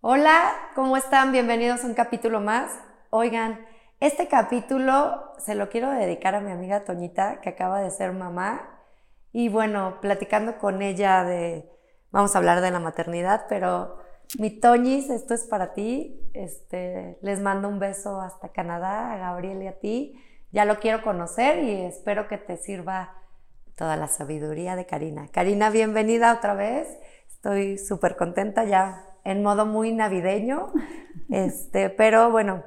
Hola, ¿cómo están? Bienvenidos a un capítulo más. Oigan, este capítulo se lo quiero dedicar a mi amiga Toñita, que acaba de ser mamá. Y bueno, platicando con ella de, vamos a hablar de la maternidad, pero mi Toñis, esto es para ti. Este, les mando un beso hasta Canadá, a Gabriel y a ti. Ya lo quiero conocer y espero que te sirva toda la sabiduría de Karina. Karina, bienvenida otra vez. Estoy súper contenta ya en modo muy navideño. Este, pero bueno,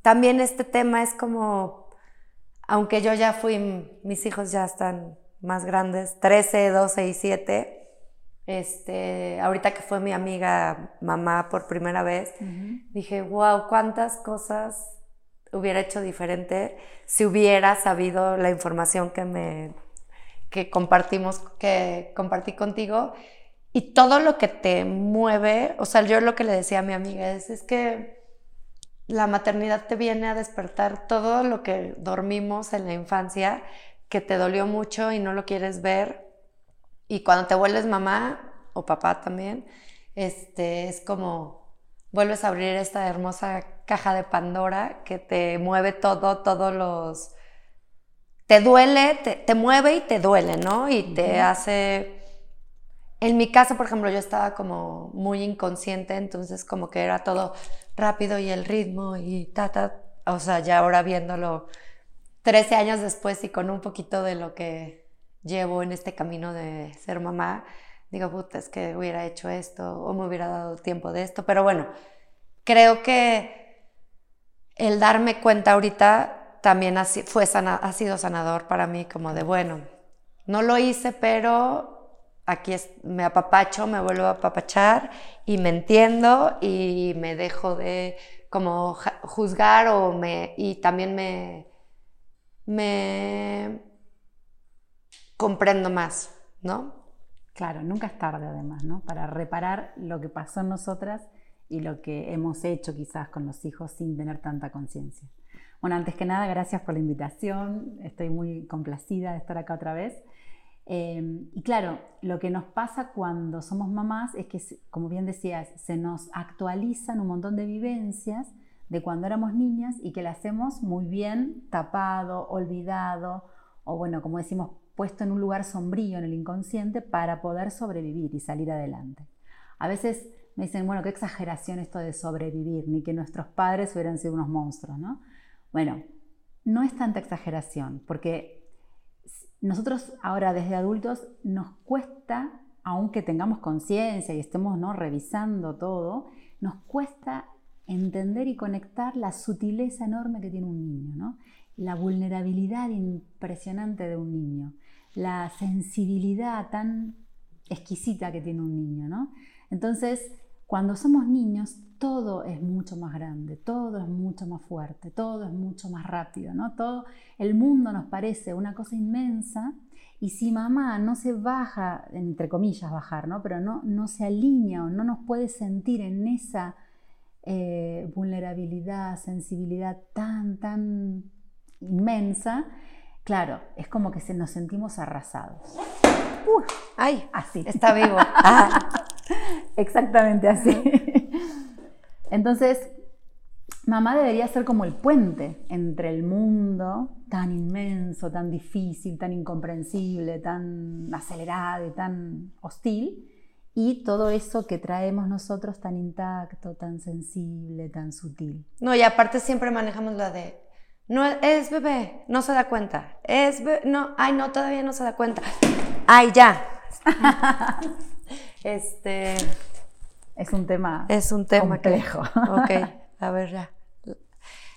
también este tema es como, aunque yo ya fui, mis hijos ya están más grandes, 13, 12 y 7. Este, ahorita que fue mi amiga mamá por primera vez, dije, wow, cuántas cosas hubiera hecho diferente si hubiera sabido la información que me que compartimos, que compartí contigo y todo lo que te mueve, o sea, yo lo que le decía a mi amiga es, es que la maternidad te viene a despertar todo lo que dormimos en la infancia, que te dolió mucho y no lo quieres ver. Y cuando te vuelves mamá o papá también, este, es como vuelves a abrir esta hermosa caja de Pandora que te mueve todo, todos los... Te duele, te, mueve y te duele, ¿no? Y te hace... En mi caso, por ejemplo, yo estaba como muy inconsciente, entonces como que era todo rápido y el ritmo y ta, ta. O sea, ya ahora viéndolo 13 años después y con un poquito de lo que llevo en este camino de ser mamá, digo, puta, es que hubiera hecho esto o me hubiera dado tiempo de esto. Pero bueno, creo que el darme cuenta ahorita también ha, fue ha sido sanador para mí, como de, bueno, no lo hice, pero aquí me apapacho, me vuelvo a apapachar y me entiendo y me dejo de como juzgar o me, y también me, me comprendo más, ¿no? Claro, nunca es tarde además, ¿no? Para reparar lo que pasó en nosotras y lo que hemos hecho quizás con los hijos sin tener tanta conciencia. Bueno, antes que nada, gracias por la invitación. Estoy muy complacida de estar acá otra vez. Eh, y claro, lo que nos pasa cuando somos mamás es que, como bien decías, se nos actualizan un montón de vivencias de cuando éramos niñas y que las hacemos muy bien tapado, olvidado, o bueno, como decimos, puesto en un lugar sombrío en el inconsciente para poder sobrevivir y salir adelante. A veces me dicen, bueno, qué exageración esto de sobrevivir, ni que nuestros padres hubieran sido unos monstruos, ¿no? Bueno, no es tanta exageración, porque nosotros ahora desde adultos nos cuesta, aunque tengamos conciencia y estemos ¿no? revisando todo, nos cuesta entender y conectar la sutileza enorme que tiene un niño, ¿no? la vulnerabilidad impresionante de un niño la sensibilidad tan exquisita que tiene un niño, ¿no? Entonces, cuando somos niños, todo es mucho más grande, todo es mucho más fuerte, todo es mucho más rápido, ¿no? Todo el mundo nos parece una cosa inmensa y si mamá no se baja, entre comillas bajar, ¿no? Pero no, no se alinea o no nos puede sentir en esa eh, vulnerabilidad, sensibilidad tan, tan inmensa, Claro, es como que se nos sentimos arrasados. ¡Ay! Así. Está vivo. Ah. Exactamente así. Entonces, mamá debería ser como el puente entre el mundo tan inmenso, tan difícil, tan incomprensible, tan acelerado y tan hostil, y todo eso que traemos nosotros tan intacto, tan sensible, tan sutil. No, y aparte siempre manejamos la de no es bebé, no se da cuenta. Es bebé, no, ay, no, todavía no se da cuenta. Ay, ya. este es un tema es un tema complejo. ok, a ver ya.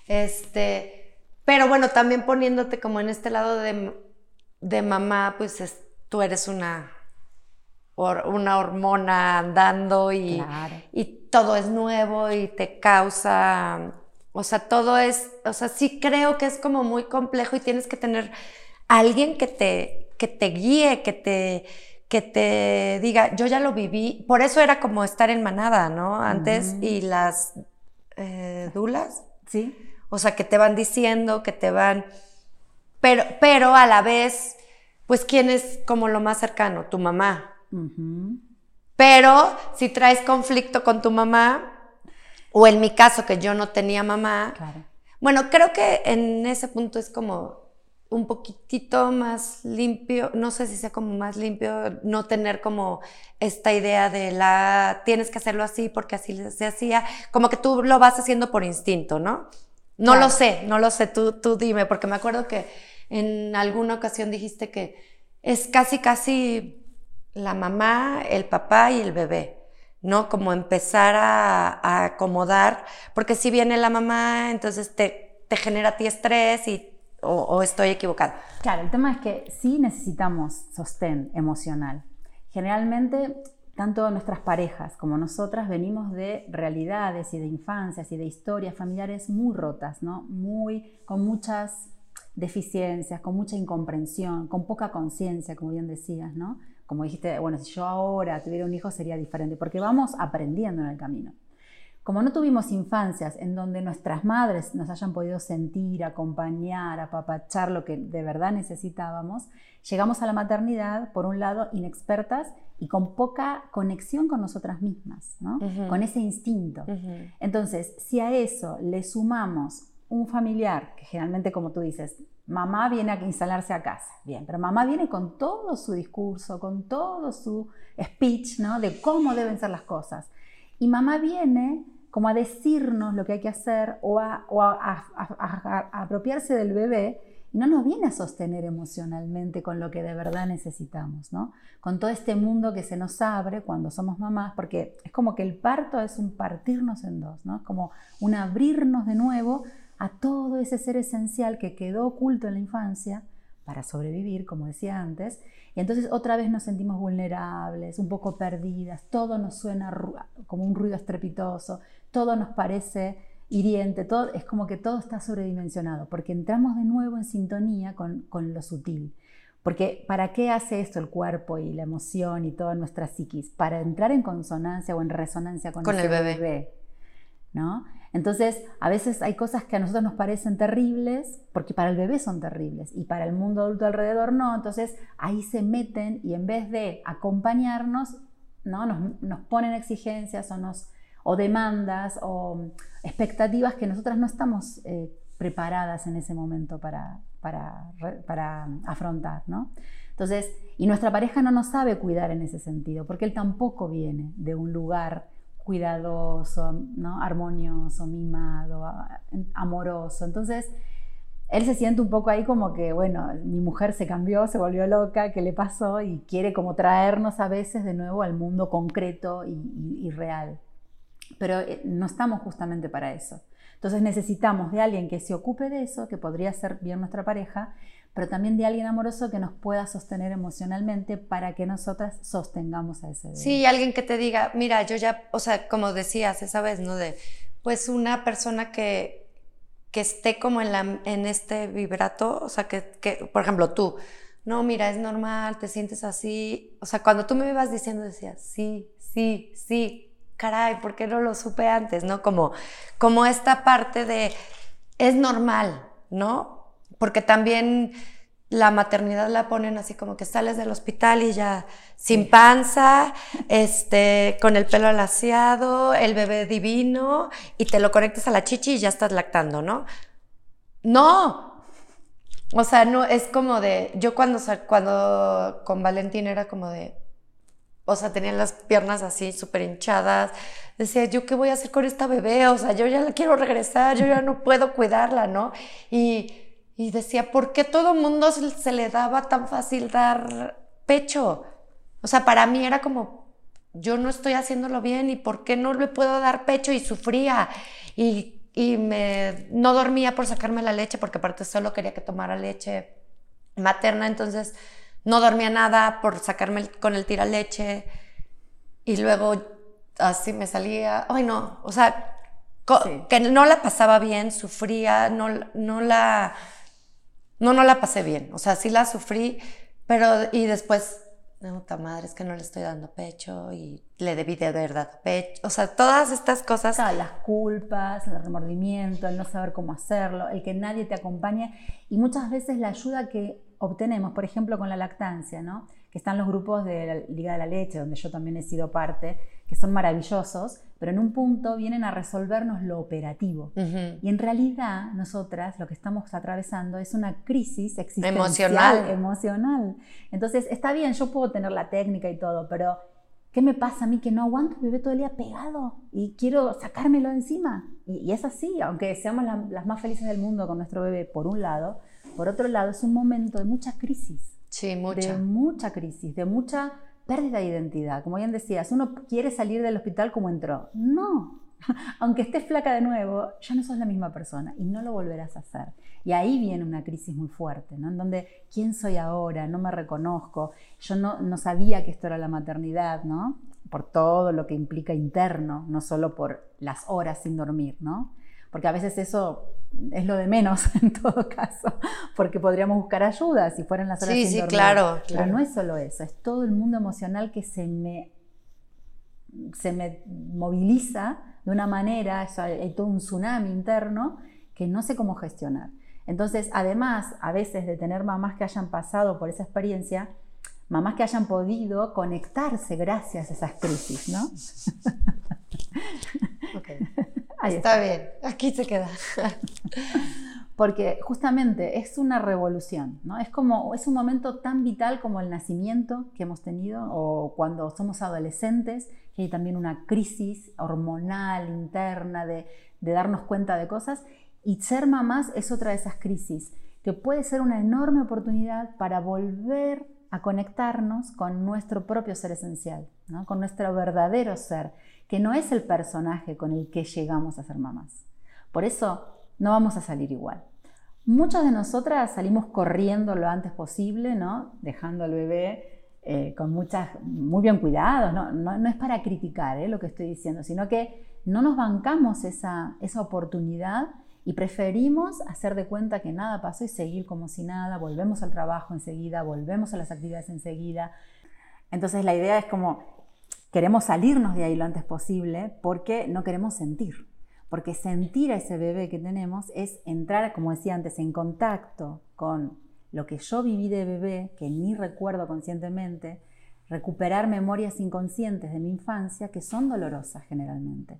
Este, pero bueno, también poniéndote como en este lado de, de mamá, pues tú eres una una hormona andando y, y todo es nuevo y te causa o sea, todo es, o sea, sí creo que es como muy complejo y tienes que tener alguien que te, que te guíe, que te, que te diga, yo ya lo viví. Por eso era como estar en manada, ¿no? Antes, y las eh, dulas. Sí. O sea, que te van diciendo, que te van. Pero, pero a la vez, pues, ¿quién es como lo más cercano? Tu mamá. Pero si traes conflicto con tu mamá, o en mi caso que yo no tenía mamá, bueno, creo que en ese punto es como un poquitito más limpio, no sé si sea como más limpio, no tener como esta idea de la tienes que hacerlo así porque así se hacía, como que tú lo vas haciendo por instinto, ¿no? No lo sé, no lo sé, tú, tú dime, porque me acuerdo que en alguna ocasión dijiste que es casi, casi la mamá, el papá y el bebé. ¿no? Como empezar a, acomodar, porque si viene la mamá, entonces te, te genera a ti estrés y o, estoy equivocada? Claro, el tema es que sí necesitamos sostén emocional. Generalmente, tanto nuestras parejas como nosotras venimos de realidades y de infancias y de historias familiares muy rotas, ¿no? Muy, con muchas deficiencias, con mucha incomprensión, con poca conciencia, como bien decías, ¿no? Como dijiste, bueno, si yo ahora tuviera un hijo sería diferente, porque vamos aprendiendo en el camino. Como no tuvimos infancias en donde nuestras madres nos hayan podido sentir, acompañar, apapachar lo que de verdad necesitábamos, llegamos a la maternidad, por un lado, inexpertas y con poca conexión con nosotras mismas, con ese instinto. Entonces, si a eso le sumamos un familiar, que generalmente, como tú dices, mamá viene a instalarse a casa, bien, pero mamá viene con todo su discurso, con todo su speech, ¿no? De cómo deben ser las cosas. Y mamá viene como a decirnos lo que hay que hacer o a, apropiarse del bebé y no nos viene a sostener emocionalmente con lo que de verdad necesitamos, ¿no? Con todo este mundo que se nos abre cuando somos mamás, porque es como que el parto es un partirnos en dos, ¿no? Es como un abrirnos de nuevo a todo ese ser esencial que quedó oculto en la infancia para sobrevivir, como decía antes, y entonces otra vez nos sentimos vulnerables, un poco perdidas, todo nos suena como un ruido estrepitoso, todo nos parece hiriente, todo, es como que todo está sobredimensionado, porque entramos de nuevo en sintonía con, lo sutil. Porque ¿para qué hace esto el cuerpo y la emoción y toda nuestra psiquis? Para entrar en consonancia o en resonancia con, el bebé. ¿no? Entonces, a veces hay cosas que a nosotros nos parecen terribles, porque para el bebé son terribles y para el mundo adulto alrededor no. Entonces, ahí se meten y en vez de acompañarnos, ¿no? nos, ponen exigencias o, nos, o demandas o expectativas que nosotras no estamos eh, preparadas en ese momento para, para, para afrontar. ¿no? Entonces, y nuestra pareja no nos sabe cuidar en ese sentido, porque él tampoco viene de un lugar cuidadoso, ¿no? armonioso, mimado, amoroso. Entonces, él se siente un poco ahí como que, bueno, mi mujer se cambió, se volvió loca, ¿qué le pasó? Y quiere como traernos a veces de nuevo al mundo concreto y, real. Pero eh, no estamos justamente para eso. Entonces necesitamos de alguien que se ocupe de eso, que podría ser bien nuestra pareja, pero también de alguien amoroso que nos pueda sostener emocionalmente para que nosotras sostengamos a ese bebé. Sí, alguien que te diga, mira, yo ya, o sea, como decías esa vez, ¿no? De, pues una persona que, que esté como en, la, en este vibrato, o sea, que, que, por ejemplo, tú, no, mira, es normal, te sientes así. O sea, cuando tú me ibas diciendo, decías, sí, sí, sí, caray, ¿por qué no lo supe antes? ¿No? Como, como esta parte de, es normal, ¿no? Porque también la maternidad la ponen así como que sales del hospital y ya sin panza, este, con el pelo alaciado, el bebé divino y te lo conectas a la chichi y ya estás lactando, ¿no? No. O sea, no es como de yo cuando cuando con Valentín era como de o sea, tenía las piernas así súper hinchadas. Decía, ¿yo qué voy a hacer con esta bebé? O sea, yo ya la quiero regresar, yo ya no puedo cuidarla, ¿no? Y y decía, ¿por qué todo mundo se le daba tan fácil dar pecho? O sea, para mí era como, yo no estoy haciéndolo bien y ¿por qué no le puedo dar pecho? Y sufría. Y, me, no dormía por sacarme la leche porque aparte solo quería que tomara leche materna, entonces no dormía nada por sacarme con el tira leche. Y luego así me salía, ay no, o sea, que no la pasaba bien, sufría, no, no la no, no la pasé bien. O sea, sí la sufrí, pero y después, puta madre, es que no le estoy dando pecho y le debí de verdad pecho. O sea, todas estas cosas. las culpas, el remordimiento, el no saber cómo hacerlo, el que nadie te acompañe y muchas veces la ayuda que obtenemos, por ejemplo, con la lactancia, ¿no? que están los grupos de la Liga de la Leche, donde yo también he sido parte, que son maravillosos, pero en un punto vienen a resolvernos lo operativo. Y en realidad nosotras lo que estamos atravesando es una crisis existencial, emocional. emocional. Entonces, está bien, yo puedo tener la técnica y todo, pero ¿qué me pasa a mí que no aguanto mi bebé todo el día pegado y quiero sacármelo de encima? Y, es así, aunque seamos las más felices del mundo con nuestro bebé, por un lado, por otro lado, es un momento de mucha crisis. Sí, mucha. De mucha crisis, de mucha pérdida de identidad. Como bien decías, uno quiere salir del hospital como entró. No, aunque estés flaca de nuevo, ya no sos la misma persona y no lo volverás a hacer. Y ahí viene una crisis muy fuerte, ¿no? En donde, ¿quién soy ahora? No me reconozco. Yo no, no sabía que esto era la maternidad, ¿no? Por todo lo que implica interno, no solo por las horas sin dormir, ¿no? Porque a veces eso es lo de menos en todo caso, porque podríamos buscar ayuda si fueran las horas sí, sin sí, Claro, Pero no es solo eso, es todo el mundo emocional que se me, se me moviliza de una manera, hay todo un tsunami interno que no sé cómo gestionar. Entonces, además, a veces de tener mamás que hayan pasado por esa experiencia, mamás que hayan podido conectarse gracias a esas crisis, ¿no? está, bien, aquí se queda. Porque justamente es una revolución, ¿no? Es como, es un momento tan vital como el nacimiento que hemos tenido o cuando somos adolescentes, que hay también una crisis hormonal interna de, de darnos cuenta de cosas. Y ser mamás es otra de esas crisis, que puede ser una enorme oportunidad para volver a conectarnos con nuestro propio ser esencial, ¿no? con nuestro verdadero ser que no es el personaje con el que llegamos a ser mamás. Por eso no vamos a salir igual. Muchas de nosotras salimos corriendo lo antes posible, ¿no? dejando al bebé eh, con muchas, muy bien cuidados. No, no, es para criticar ¿eh? lo que estoy diciendo, sino que no nos bancamos esa, esa oportunidad y preferimos hacer de cuenta que nada pasó y seguir como si nada, volvemos al trabajo enseguida, volvemos a las actividades enseguida. Entonces la idea es como queremos salirnos de ahí lo antes posible porque no queremos sentir. Porque sentir a ese bebé que tenemos es entrar, como decía antes, en contacto con lo que yo viví de bebé, que ni recuerdo conscientemente, recuperar memorias inconscientes de mi infancia que son dolorosas generalmente.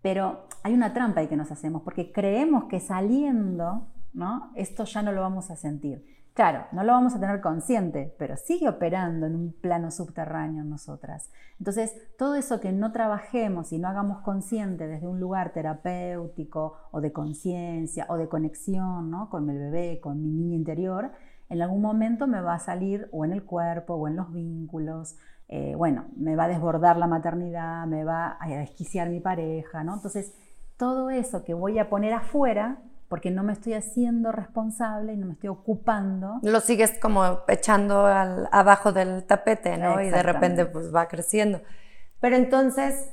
Pero hay una trampa ahí que nos hacemos, porque creemos que saliendo, ¿no? Esto ya no lo vamos a sentir. Claro, no lo vamos a tener consciente, pero sigue operando en un plano subterráneo en nosotras. Entonces, todo eso que no trabajemos y no hagamos consciente desde un lugar terapéutico o de conciencia o de conexión ¿no? con el bebé, con mi niña interior, en algún momento me va a salir o en el cuerpo o en los vínculos, eh, bueno, me va a desbordar la maternidad, me va a desquiciar mi pareja, ¿no? Entonces, todo eso que voy a poner afuera porque no me estoy haciendo responsable y no me estoy ocupando. Lo sigues como echando abajo del tapete, ¿no? Y de repente pues va creciendo. Pero entonces,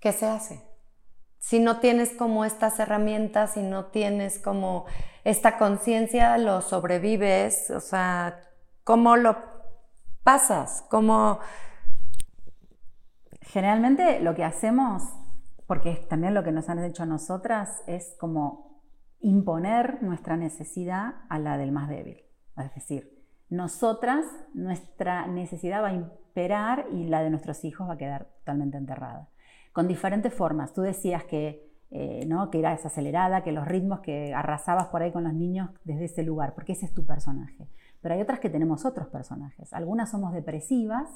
¿qué se hace? Si no tienes como estas herramientas, si no tienes como esta conciencia, lo sobrevives, o sea, ¿cómo lo pasas? ¿Cómo... Generalmente lo que hacemos porque también lo que nos han hecho a nosotras es como imponer nuestra necesidad a la del más débil. Es decir, nosotras, nuestra necesidad va a imperar y la de nuestros hijos va a quedar totalmente enterrada. Con diferentes formas. Tú decías que, eh, ¿no? que eras acelerada, que los ritmos que arrasabas por ahí con los niños desde ese lugar, porque ese es tu personaje. Pero hay otras que tenemos otros personajes. Algunas somos depresivas,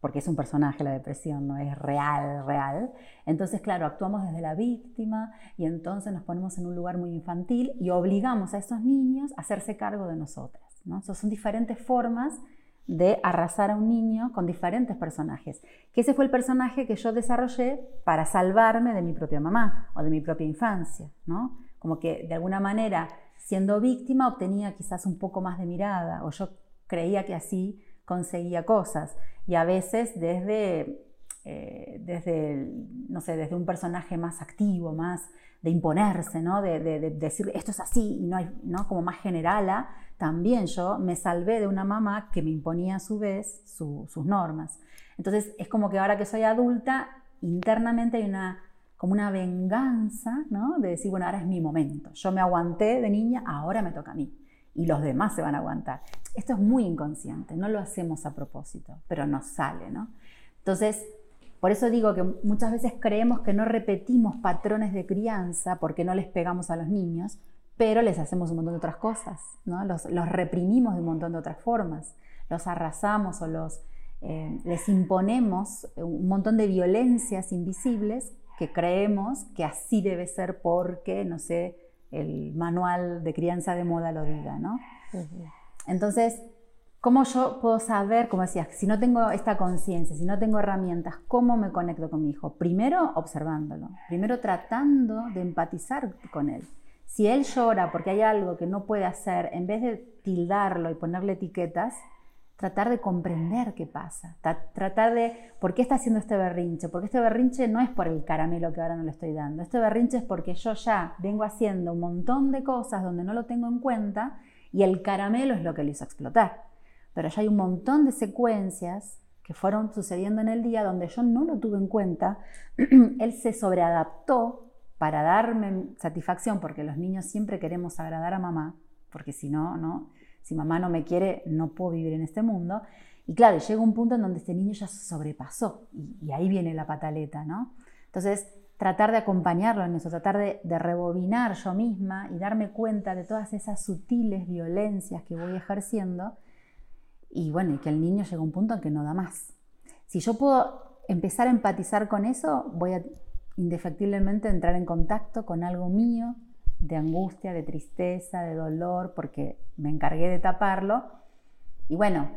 porque es un personaje la depresión, no es real, real. Entonces, claro, actuamos desde la víctima y entonces nos ponemos en un lugar muy infantil y obligamos a esos niños a hacerse cargo de nosotras. ¿no? son diferentes formas de arrasar a un niño con diferentes personajes. Que ese fue el personaje que yo desarrollé para salvarme de mi propia mamá o de mi propia infancia. ¿no? Como que de alguna manera, siendo víctima, obtenía quizás un poco más de mirada o yo creía que así conseguía cosas y a veces desde, eh, desde, no sé, desde un personaje más activo, más de imponerse, ¿no? de, decir esto es así y no hay, ¿no? como más generala, también yo me salvé de una mamá que me imponía a su vez sus normas. Entonces es como que ahora que soy adulta, internamente hay una como una venganza, ¿no? De decir, bueno, ahora es mi momento. Yo me aguanté de niña, ahora me toca a mí. Y los demás se van a aguantar. Esto es muy inconsciente, no lo hacemos a propósito, pero nos sale, ¿no? Entonces, por eso digo que muchas veces creemos que no repetimos patrones de crianza porque no les pegamos a los niños, pero les hacemos un montón de otras cosas, ¿no? los, reprimimos de un montón de otras formas, los arrasamos o los, eh, les imponemos un montón de violencias invisibles que creemos que así debe ser porque, no sé, el manual de crianza de moda lo diga, ¿no? Entonces, ¿cómo yo puedo saber, como decías, si no tengo esta conciencia, si no tengo herramientas, cómo me conecto con mi hijo? Primero observándolo, primero tratando de empatizar con él. Si él llora porque hay algo que no puede hacer, en vez de tildarlo y ponerle etiquetas, tratar de comprender qué pasa, tratar de por qué está haciendo este berrinche, porque este berrinche no es por el caramelo que ahora no le estoy dando, este berrinche es porque yo ya vengo haciendo un montón de cosas donde no lo tengo en cuenta y el caramelo es lo que lo hizo explotar. Pero ya hay un montón de secuencias que fueron sucediendo en el día donde yo no lo tuve en cuenta, él se sobreadaptó para darme satisfacción, porque los niños siempre queremos agradar a mamá, porque si no, no, si mamá no me quiere, no puedo vivir en este mundo. Y claro, llega un punto en donde este niño ya sobrepasó y, ahí viene la pataleta, ¿no? Entonces, tratar de acompañarlo en eso, tratar de, de, rebobinar yo misma y darme cuenta de todas esas sutiles violencias que voy ejerciendo y bueno, y que el niño llega a un punto en que no da más. Si yo puedo empezar a empatizar con eso, voy a indefectiblemente entrar en contacto con algo mío de angustia, de tristeza, de dolor, porque me encargué de taparlo. Y bueno,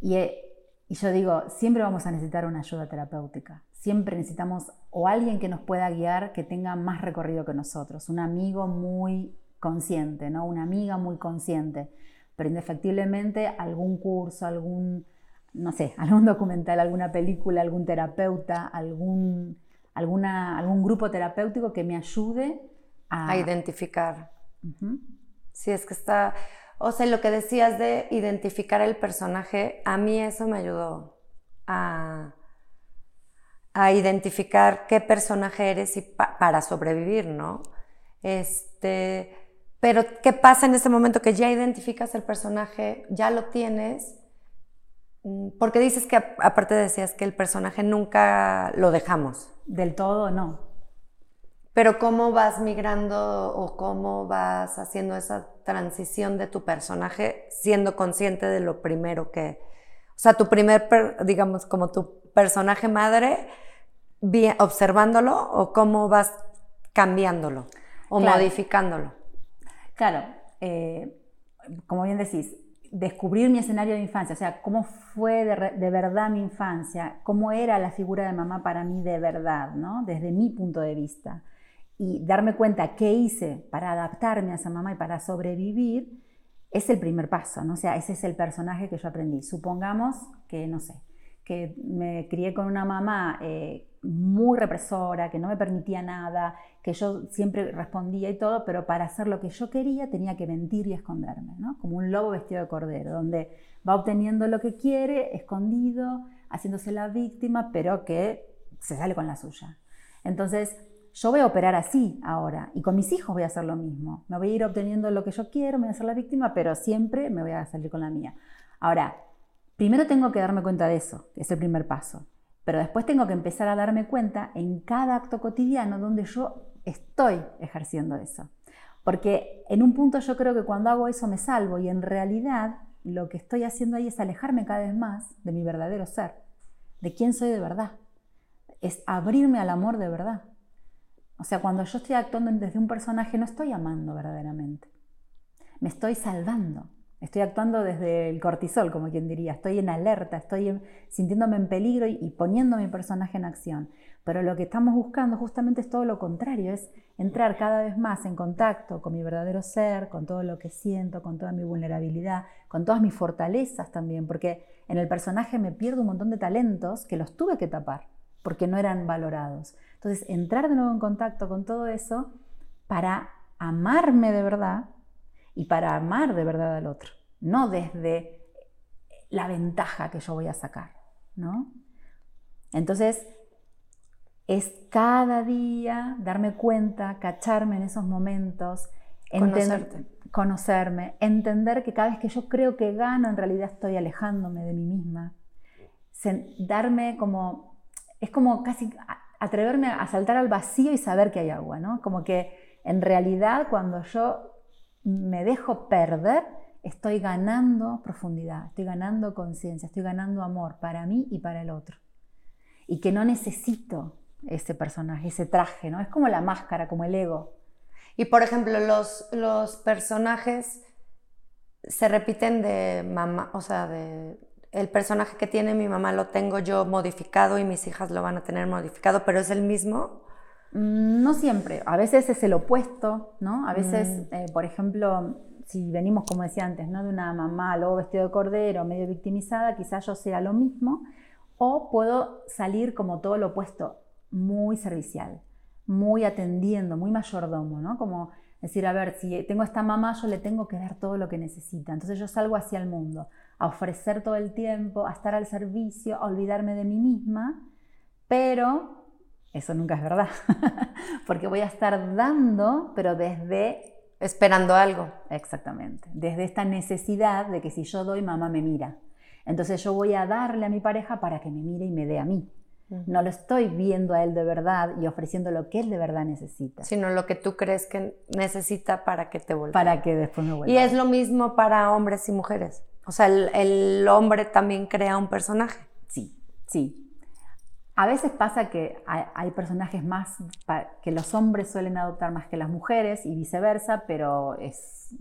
y, eh, y, yo digo, siempre vamos a necesitar una ayuda terapéutica. Siempre necesitamos o alguien que nos pueda guiar, que tenga más recorrido que nosotros, un amigo muy consciente, ¿no? Una amiga muy consciente. Pero indefectiblemente algún curso, algún, no sé, algún documental, alguna película, algún terapeuta, algún, alguna, algún grupo terapéutico que me ayude a, identificar. Si es que está, o sea, lo que decías de identificar el personaje, a mí eso me ayudó a, a identificar qué personaje eres y para sobrevivir, ¿no? Este, pero ¿qué pasa en ese momento que ya identificas el personaje, ya lo tienes? Mm, porque dices que aparte decías que el personaje nunca lo dejamos. Del todo no. Pero cómo vas migrando o cómo vas haciendo esa transición de tu personaje siendo consciente de lo primero que, o sea, tu primer, digamos, como tu personaje madre, observándolo o cómo vas cambiándolo o modificándolo. Claro, eh, como bien decís, descubrir mi escenario de infancia, o sea, cómo fue de, verdad mi infancia, cómo era la figura de mamá para mí de verdad, ¿no? Desde mi punto de vista y darme cuenta qué hice para adaptarme a esa mamá y para sobrevivir, es el primer paso, ¿no? O sea, ese es el personaje que yo aprendí. Supongamos que, no sé, que me crié con una mamá eh, muy represora, que no me permitía nada, que yo siempre respondía y todo, pero para hacer lo que yo quería tenía que mentir y esconderme, ¿no? Como un lobo vestido de cordero, donde va obteniendo lo que quiere, escondido, haciéndose la víctima, pero que se sale con la suya. Entonces, yo voy a operar así ahora y con mis hijos voy a hacer lo mismo. Me voy a ir obteniendo lo que yo quiero, me voy a hacer la víctima, pero siempre me voy a salir con la mía. Ahora, primero tengo que darme cuenta de eso, es el primer paso. Pero después tengo que empezar a darme cuenta en cada acto cotidiano donde yo estoy ejerciendo eso. Porque en un punto yo creo que cuando hago eso me salvo y en realidad lo que estoy haciendo ahí es alejarme cada vez más de mi verdadero ser, de quién soy de verdad. Es abrirme al amor de verdad. O sea, cuando yo estoy actuando desde un personaje no estoy amando verdaderamente. Me estoy salvando. Estoy actuando desde el cortisol, como quien diría. Estoy en alerta, estoy sintiéndome en peligro y, poniendo mi personaje en acción. Pero lo que estamos buscando justamente es todo lo contrario, es entrar cada vez más en contacto con mi verdadero ser, con todo lo que siento, con toda mi vulnerabilidad, con todas mis fortalezas también, porque en el personaje me pierdo un montón de talentos que los tuve que tapar porque no eran valorados. Entonces, entrar de nuevo en contacto con todo eso para amarme de verdad y para amar de verdad al otro, no desde la ventaja que yo voy a sacar, ¿no? Entonces, es cada día darme cuenta, cacharme en esos momentos, conocerte. conocerme, entender que cada vez que yo creo que gano, en realidad estoy alejándome de mí misma. darme como, es como casi atreverme a saltar al vacío y saber que hay agua, ¿no? Como que en realidad cuando yo me dejo perder, estoy ganando profundidad, estoy ganando conciencia, estoy ganando amor para mí y para el otro. Y que no necesito ese personaje, ese traje, ¿no? Es como la máscara, como el ego. Y por ejemplo, los, los personajes se repiten de mamá, o sea, de el personaje que tiene mi mamá lo tengo yo modificado y mis hijas lo van a tener modificado, pero es el mismo. Mm, no siempre, a veces es el opuesto, ¿no? A veces, mm. eh, por ejemplo, si venimos, como decía antes, ¿no? de una mamá luego vestido de cordero, medio victimizada, quizás yo sea lo mismo, o puedo salir como todo lo opuesto, muy servicial, muy atendiendo, muy mayordomo, ¿no? Como decir, a ver, si tengo esta mamá, yo le tengo que dar todo lo que necesita. Entonces yo salgo hacia el mundo, a ofrecer todo el tiempo, a estar al servicio, a olvidarme de mí misma, pero eso nunca es verdad, porque voy a estar dando, pero desde... Esperando algo. Exactamente, desde esta necesidad de que si yo doy, mamá me mira. Entonces yo voy a darle a mi pareja para que me mire y me dé a mí. No lo estoy viendo a él de verdad y ofreciendo lo que él de verdad necesita. Sino lo que tú crees que necesita para que te vuelva. Para que después me vuelva. Y es lo mismo para hombres y mujeres. O sea, el, hombre también crea un personaje. Sí, sí. A veces pasa que hay, personajes más que los hombres suelen adoptar más que las mujeres y viceversa, pero es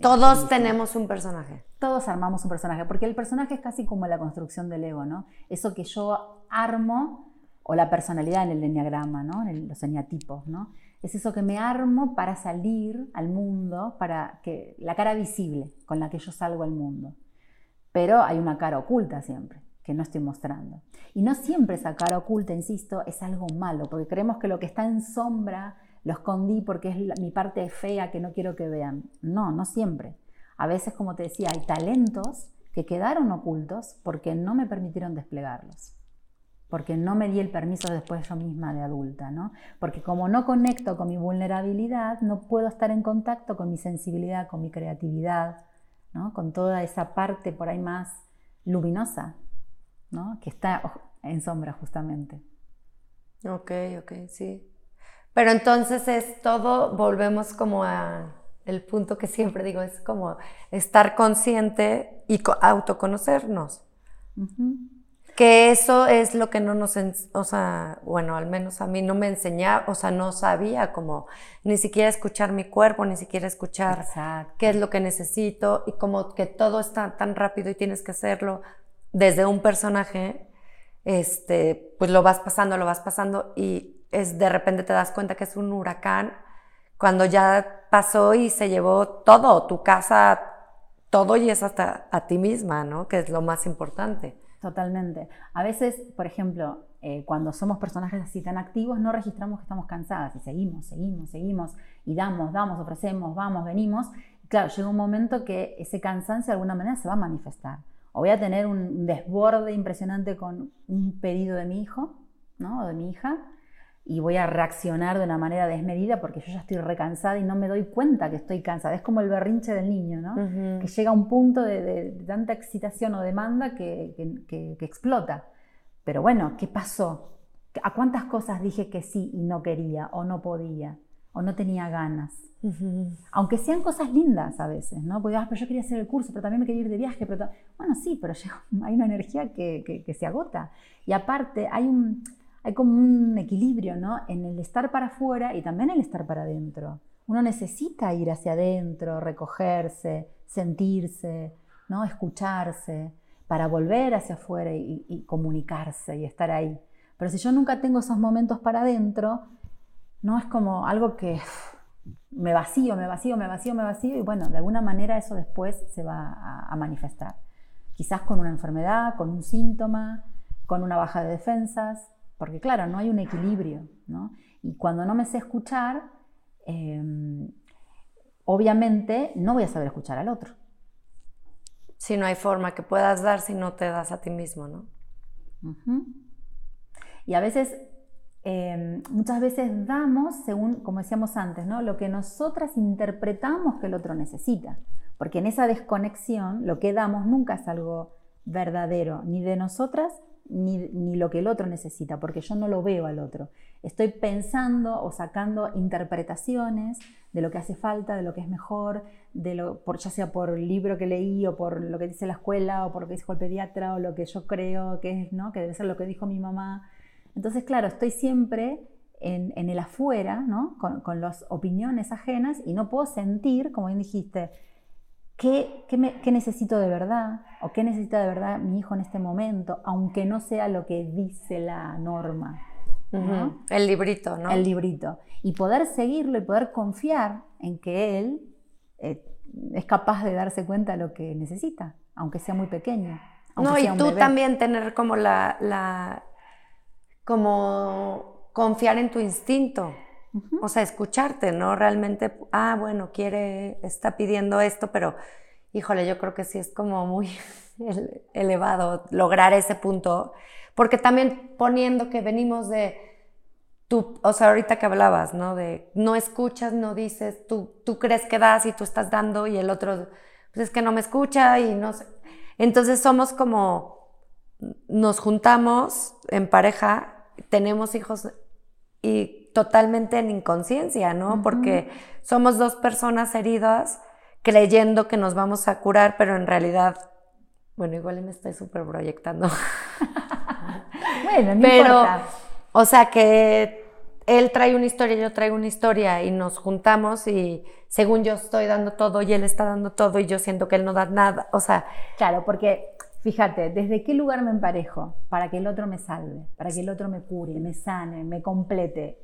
todos tenemos un personaje. Todos armamos un personaje, porque el personaje es casi como la construcción del ego, ¿no? Eso que yo armo, o la personalidad en el enneagrama, ¿no? En los eneatipos, ¿no? Es eso que me armo para salir al mundo, para que la cara visible con la que yo salgo al mundo. Pero hay una cara oculta siempre, que no estoy mostrando. Y no siempre esa cara oculta, insisto, es algo malo, porque creemos que lo que está en sombra lo escondí porque es mi parte fea que no quiero que vean. No, no siempre. A veces, como te decía, hay talentos que quedaron ocultos porque no me permitieron desplegarlos, porque no me di el permiso después yo misma de adulta, ¿no? Porque como no conecto con mi vulnerabilidad, no puedo estar en contacto con mi sensibilidad, con mi creatividad, ¿no? Con toda esa parte por ahí más luminosa, ¿no? Que está en sombra justamente. Ok, ok, sí. Pero entonces es todo, volvemos como a el punto que siempre digo, es como estar consciente y autoconocernos. Que eso es lo que no nos, o sea, bueno, al menos a mí no me enseñaba, o sea, no sabía como ni siquiera escuchar mi cuerpo, ni siquiera escuchar qué es lo que necesito y como que todo está tan rápido y tienes que hacerlo desde un personaje, este, pues lo vas pasando, lo vas pasando y es de repente te das cuenta que es un huracán cuando ya pasó y se llevó todo, tu casa, todo y es hasta a ti misma, ¿no? Que es lo más importante. Totalmente. A veces, por ejemplo, eh, cuando somos personajes así tan activos, no registramos que estamos cansadas y seguimos, seguimos, seguimos y damos, damos, ofrecemos, vamos, venimos. claro, llega un momento que ese cansancio de alguna manera se va a manifestar. O voy a tener un desborde impresionante con un pedido de mi hijo, ¿no? O de mi hija, y voy a reaccionar de una manera desmedida porque yo ya estoy recansada y no me doy cuenta que estoy cansada. Es como el berrinche del niño, ¿no? Que llega a un punto de, tanta excitación o demanda que, que, explota. Pero bueno, ¿qué pasó? ¿A cuántas cosas dije que sí y no quería o no podía o no tenía ganas? Aunque sean cosas lindas a veces, ¿no? Porque ah, pero yo quería hacer el curso, pero también me quería ir de viaje. Pero bueno, sí, pero hay una energía que, que se agota. Y aparte, hay un hay como un equilibrio ¿no? en el estar para afuera y también el estar para adentro. Uno necesita ir hacia adentro, recogerse, sentirse, ¿no? escucharse, para volver hacia afuera y, comunicarse y estar ahí. Pero si yo nunca tengo esos momentos para adentro, no es como algo que me vacío, me vacío, me vacío, me vacío y bueno, de alguna manera eso después se va a manifestar. Quizás con una enfermedad, con un síntoma, con una baja de defensas, porque claro, no hay un equilibrio, ¿no? Y cuando no me sé escuchar, em, obviamente no voy a saber escuchar al otro. Si no hay forma que puedas dar si no te das a ti mismo, ¿no? Y a veces eh, muchas veces damos según, como decíamos antes, ¿no? lo que nosotras interpretamos que el otro necesita. Porque en esa desconexión lo que damos nunca es algo verdadero, ni de nosotras ni, lo que el otro necesita, porque yo no lo veo al otro. Estoy pensando o sacando interpretaciones de lo que hace falta, de lo que es mejor, de lo, por, ya sea por el libro que leí o por lo que dice la escuela o por lo que dijo el pediatra o lo que yo creo que es, ¿no? que debe ser lo que dijo mi mamá. Entonces, claro, estoy siempre en, el afuera, ¿no? con, con las opiniones ajenas y no puedo sentir, como bien dijiste, ¿Qué, necesito de verdad? ¿O qué necesita de verdad mi hijo en este momento? Aunque no sea lo que dice la norma. El librito, ¿no? El librito. Y poder seguirlo y poder confiar en que él eh, es capaz de darse cuenta de lo que necesita, aunque sea muy pequeño. No, y tú también tener como la, la, como confiar en tu instinto. O sea, escucharte, ¿no? Realmente, ah, bueno, quiere, está pidiendo esto, pero híjole, yo creo que sí es como muy elevado lograr ese punto, porque también poniendo que venimos de, tú, o sea, ahorita que hablabas, ¿no? De no escuchas, no dices, tú, tú crees que das y tú estás dando y el otro, pues es que no me escucha y no sé. Entonces somos como, nos juntamos en pareja, tenemos hijos y totalmente en inconsciencia, ¿no? Porque somos dos personas heridas creyendo que nos vamos a curar, pero en realidad, bueno, igual me estoy súper proyectando. bueno, no pero, o sea que él trae una historia, yo traigo una historia y nos juntamos y según yo estoy dando todo y él está dando todo y yo siento que él no da nada, o sea... Claro, porque fíjate, ¿desde qué lugar me emparejo? Para que el otro me salve, para que el otro me cure, me sane, me complete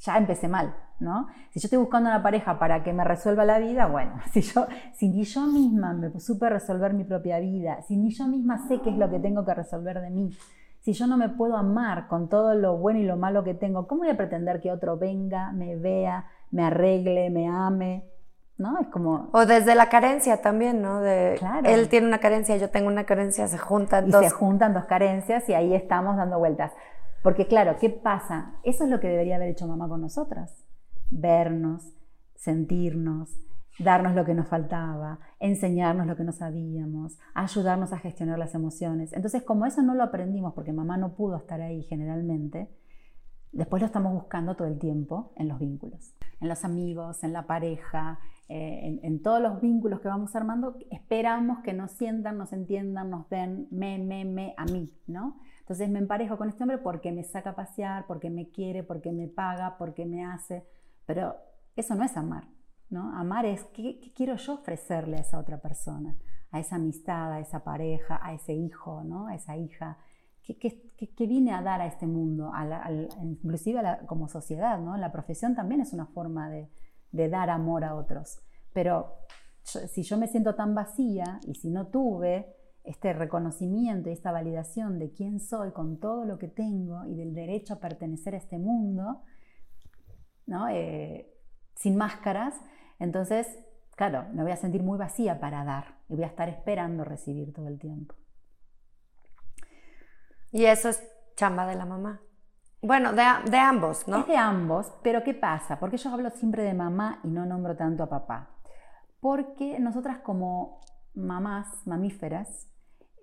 ya empecé mal, ¿no? Si yo estoy buscando una pareja para que me resuelva la vida, bueno, si yo, si ni yo misma me supe resolver mi propia vida, si ni yo misma sé qué es lo que tengo que resolver de mí, si yo no me puedo amar con todo lo bueno y lo malo que tengo, ¿cómo voy a pretender que otro venga, me vea, me arregle, me ame? ¿No? Es como... O desde la carencia también, ¿no? De, claro. Él tiene una carencia, yo tengo una carencia, se juntan y se juntan dos carencias y ahí estamos dando vueltas. Porque claro, ¿qué pasa? Eso es lo que debería haber hecho mamá con nosotras. Vernos, sentirnos, darnos lo que nos faltaba, enseñarnos lo que no sabíamos, ayudarnos a gestionar las emociones. Entonces, como eso no lo aprendimos porque mamá no pudo estar ahí generalmente, después lo estamos buscando todo el tiempo en los vínculos, en los amigos, en la pareja, eh, en, en, todos los vínculos que vamos armando, esperamos que nos sientan, nos entiendan, nos den me, me, me a mí, ¿no? Entonces me emparejo con este hombre porque me saca a pasear, porque me quiere, porque me paga, porque me hace. Pero eso no es amar, ¿no? Amar es qué, quiero yo ofrecerle a esa otra persona, a esa amistad, a esa pareja, a ese hijo, ¿no? A esa hija. ¿Qué, qué, vine a dar a este mundo? inclusive como sociedad, ¿no? La profesión también es una forma de, de dar amor a otros. Pero si yo me siento tan vacía y si no tuve este reconocimiento y esta validación de quién soy con todo lo que tengo y del derecho a pertenecer a este mundo, ¿no? Eh, sin máscaras, entonces, claro, me voy a sentir muy vacía para dar y voy a estar esperando recibir todo el tiempo. Y eso es chamba de la mamá. Bueno, de, de ambos, ¿no? Es de ambos, pero ¿qué pasa? Porque yo hablo siempre de mamá y no nombro tanto a papá. Porque nosotras como mamás mamíferas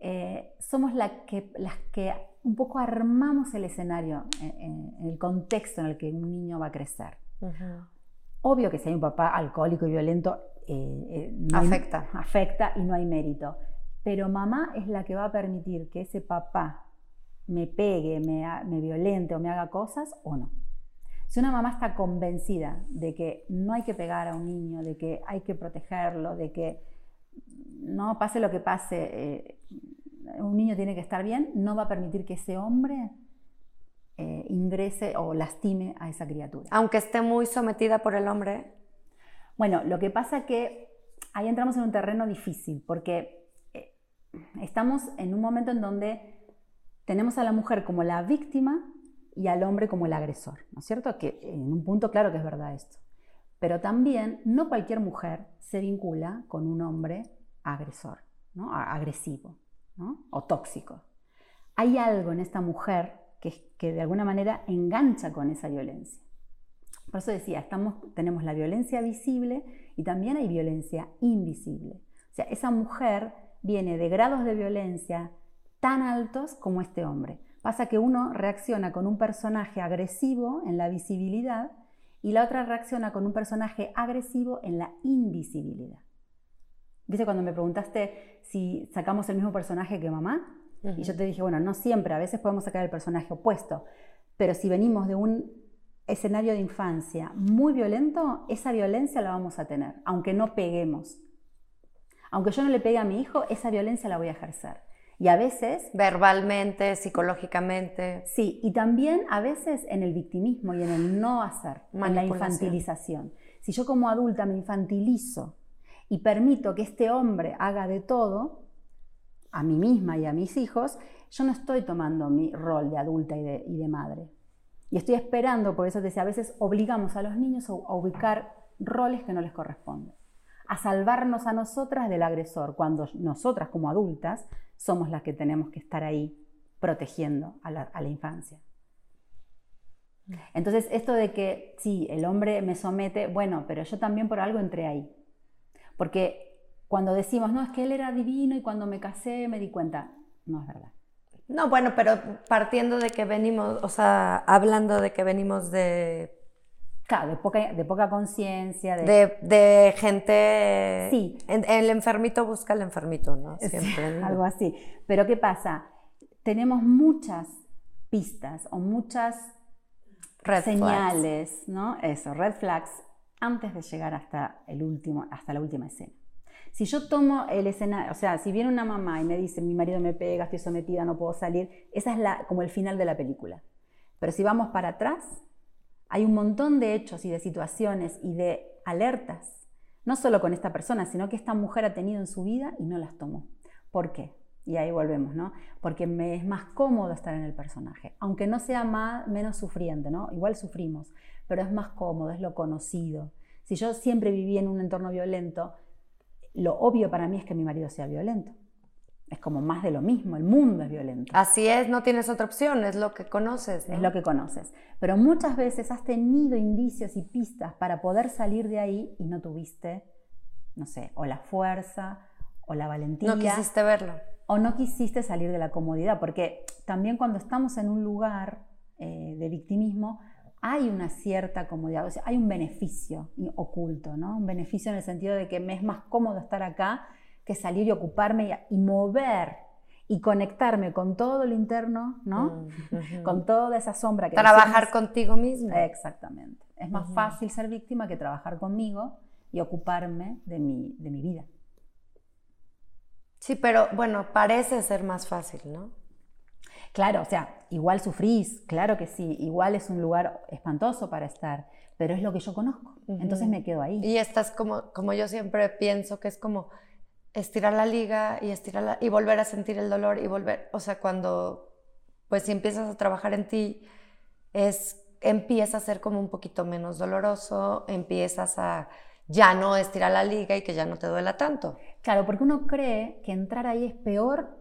eh, somos que, las que un poco armamos el escenario, en, el contexto en el que un niño va a crecer. Obvio que si hay un papá alcohólico y violento, eh, eh, afecta. afecta y no hay mérito. Pero mamá es la que va a permitir que ese papá me pegue, me, me violente o me haga cosas o no. Si una mamá está convencida de que no hay que pegar a un niño, de que hay que protegerlo, de que no pase lo que pase, eh, un niño tiene que estar bien, no va a permitir que ese hombre eh, ingrese o lastime a esa criatura. Aunque esté muy sometida por el hombre. Bueno, lo que pasa que ahí entramos en un terreno difícil, porque eh, estamos en un momento en donde tenemos a la mujer como la víctima y al hombre como el agresor, ¿no es cierto? Que en un punto claro que es verdad esto. Pero también no cualquier mujer se vincula con un hombre agresor, ¿no? agresivo o tóxico. Hay algo en esta mujer que, que de alguna manera engancha con esa violencia. Por eso decía, estamos, tenemos la violencia visible y también hay violencia invisible. O sea, esa mujer viene de grados de violencia tan altos como este hombre. Pasa que uno reacciona con un personaje agresivo en la visibilidad y la otra reacciona con un personaje agresivo en la invisibilidad. ¿Viste cuando me preguntaste si sacamos el mismo personaje que mamá? Y yo te dije, bueno, no siempre, a veces podemos sacar el personaje opuesto, pero si venimos de un escenario de infancia muy violento, esa violencia la vamos a tener, aunque no peguemos. Aunque yo no le pegue a mi hijo, esa violencia la voy a ejercer. Y a veces... Verbalmente, psicológicamente. Sí, y también a veces en el victimismo y en el no hacer, en la infantilización. Si yo como adulta me infantilizo y permito que este hombre haga de todo, a mí misma y a mis hijos, yo no estoy tomando mi rol de adulta y de, madre. Y estoy esperando, por eso te decía, a veces obligamos a los niños a ubicar roles que no les corresponden a salvarnos a nosotras del agresor, cuando nosotras como adultas somos las que tenemos que estar ahí protegiendo a la, infancia. Entonces, esto de que sí, el hombre me somete, bueno, pero yo también por algo entré ahí. Porque cuando decimos, no, es que él era divino y cuando me casé me di cuenta, no es verdad. No, bueno, pero partiendo de que venimos, o sea, hablando de que venimos de Claro, de poca, de poca conciencia. De... de... gente... Sí. el enfermito busca al enfermito, ¿no? Siempre. algo así. Pero ¿qué pasa? Tenemos muchas pistas o muchas señales, ¿no? Eso, red flags, antes de llegar hasta, el último, hasta la última escena. Si yo tomo el escenario, o sea, si viene una mamá y me dice, mi marido me pega, estoy sometida, no puedo salir, esa es la, como el final de la película. Pero si vamos para atrás, hay un montón de hechos y de situaciones y de alertas, no solo con esta persona, sino que esta mujer ha tenido en su vida y no las tomó. ¿Por qué? Y ahí volvemos, ¿no? Porque me es más cómodo estar en el personaje, aunque no sea más, menos sufriente, ¿no? Igual sufrimos, pero es más cómodo, es lo conocido. Si yo siempre viví en un entorno violento, lo obvio para mí es que mi marido sea violento es como más de lo mismo, el mundo es violento. Así es, no tienes otra opción, es lo que conoces. Es lo que conoces. Pero muchas veces has tenido indicios y pistas para poder salir de ahí y no tuviste, no sé, o la fuerza o la valentía. No quisiste verlo. O no quisiste salir de la comodidad, porque también cuando estamos en un lugar eh, de victimismo, hay una cierta comodidad, o sea, hay un beneficio oculto, ¿no? Un beneficio en el sentido de que me es más cómodo estar acá que salir y ocuparme y, mover y conectarme con todo lo interno, ¿no? Mm, con toda esa sombra que... Trabajar contigo mismo. Exactamente. Es más fácil ser víctima que trabajar conmigo y ocuparme de mi, de mi vida. Sí, pero bueno, parece ser más fácil, ¿no? Claro, o sea, igual sufrís, claro que sí, igual es un lugar espantoso para estar, pero es lo que yo conozco, entonces me quedo ahí. Y estás como, como yo siempre pienso que es como estirar la liga y estirar y volver a sentir el dolor y volver, o sea, cuando pues si empiezas a trabajar en ti es empieza a ser como un poquito menos doloroso, empiezas a ya no estirar la liga y que ya no te duela tanto. Claro, porque uno cree que entrar ahí es peor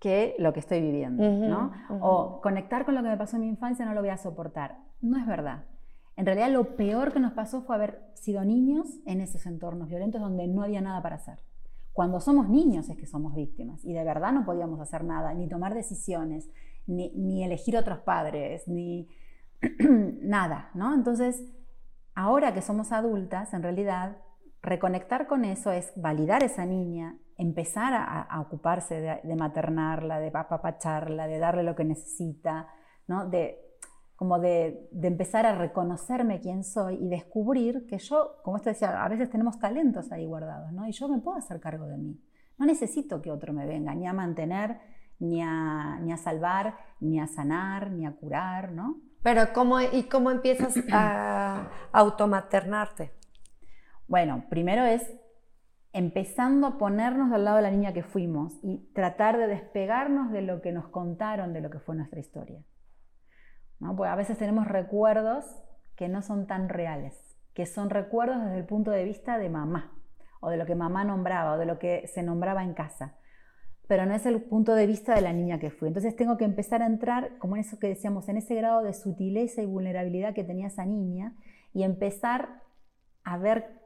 que lo que estoy viviendo, ¿no? O conectar con lo que me pasó en mi infancia no lo voy a soportar. No es verdad. En realidad lo peor que nos pasó fue haber sido niños en esos entornos violentos donde no había nada para hacer. Cuando somos niños es que somos víctimas y de verdad no podíamos hacer nada, ni tomar decisiones, ni, elegir otros padres, ni nada, ¿no? Entonces, ahora que somos adultas, en realidad, reconectar con eso es validar a esa niña, empezar a, ocuparse de, de, maternarla, de apapacharla, de darle lo que necesita, ¿no? De como de, empezar a reconocerme quién soy y descubrir que yo, como esto decía, a veces tenemos talentos ahí guardados, ¿no? Y yo me puedo hacer cargo de mí. No necesito que otro me venga ni a mantener, ni a, ni a salvar, ni a sanar, ni a curar, ¿no? Pero ¿cómo, ¿y cómo empiezas a automaternarte? Bueno, primero es empezando a ponernos del lado de la niña que fuimos y tratar de despegarnos de lo que nos contaron de lo que fue nuestra historia. Porque a veces tenemos recuerdos que no son tan reales, que son recuerdos desde el punto de vista de mamá, o de lo que mamá nombraba, o de lo que se nombraba en casa. Pero no es el punto de vista de la niña que fui. Entonces tengo que empezar a entrar, como en eso que decíamos, en ese grado de sutileza y vulnerabilidad que tenía esa niña y empezar a ver,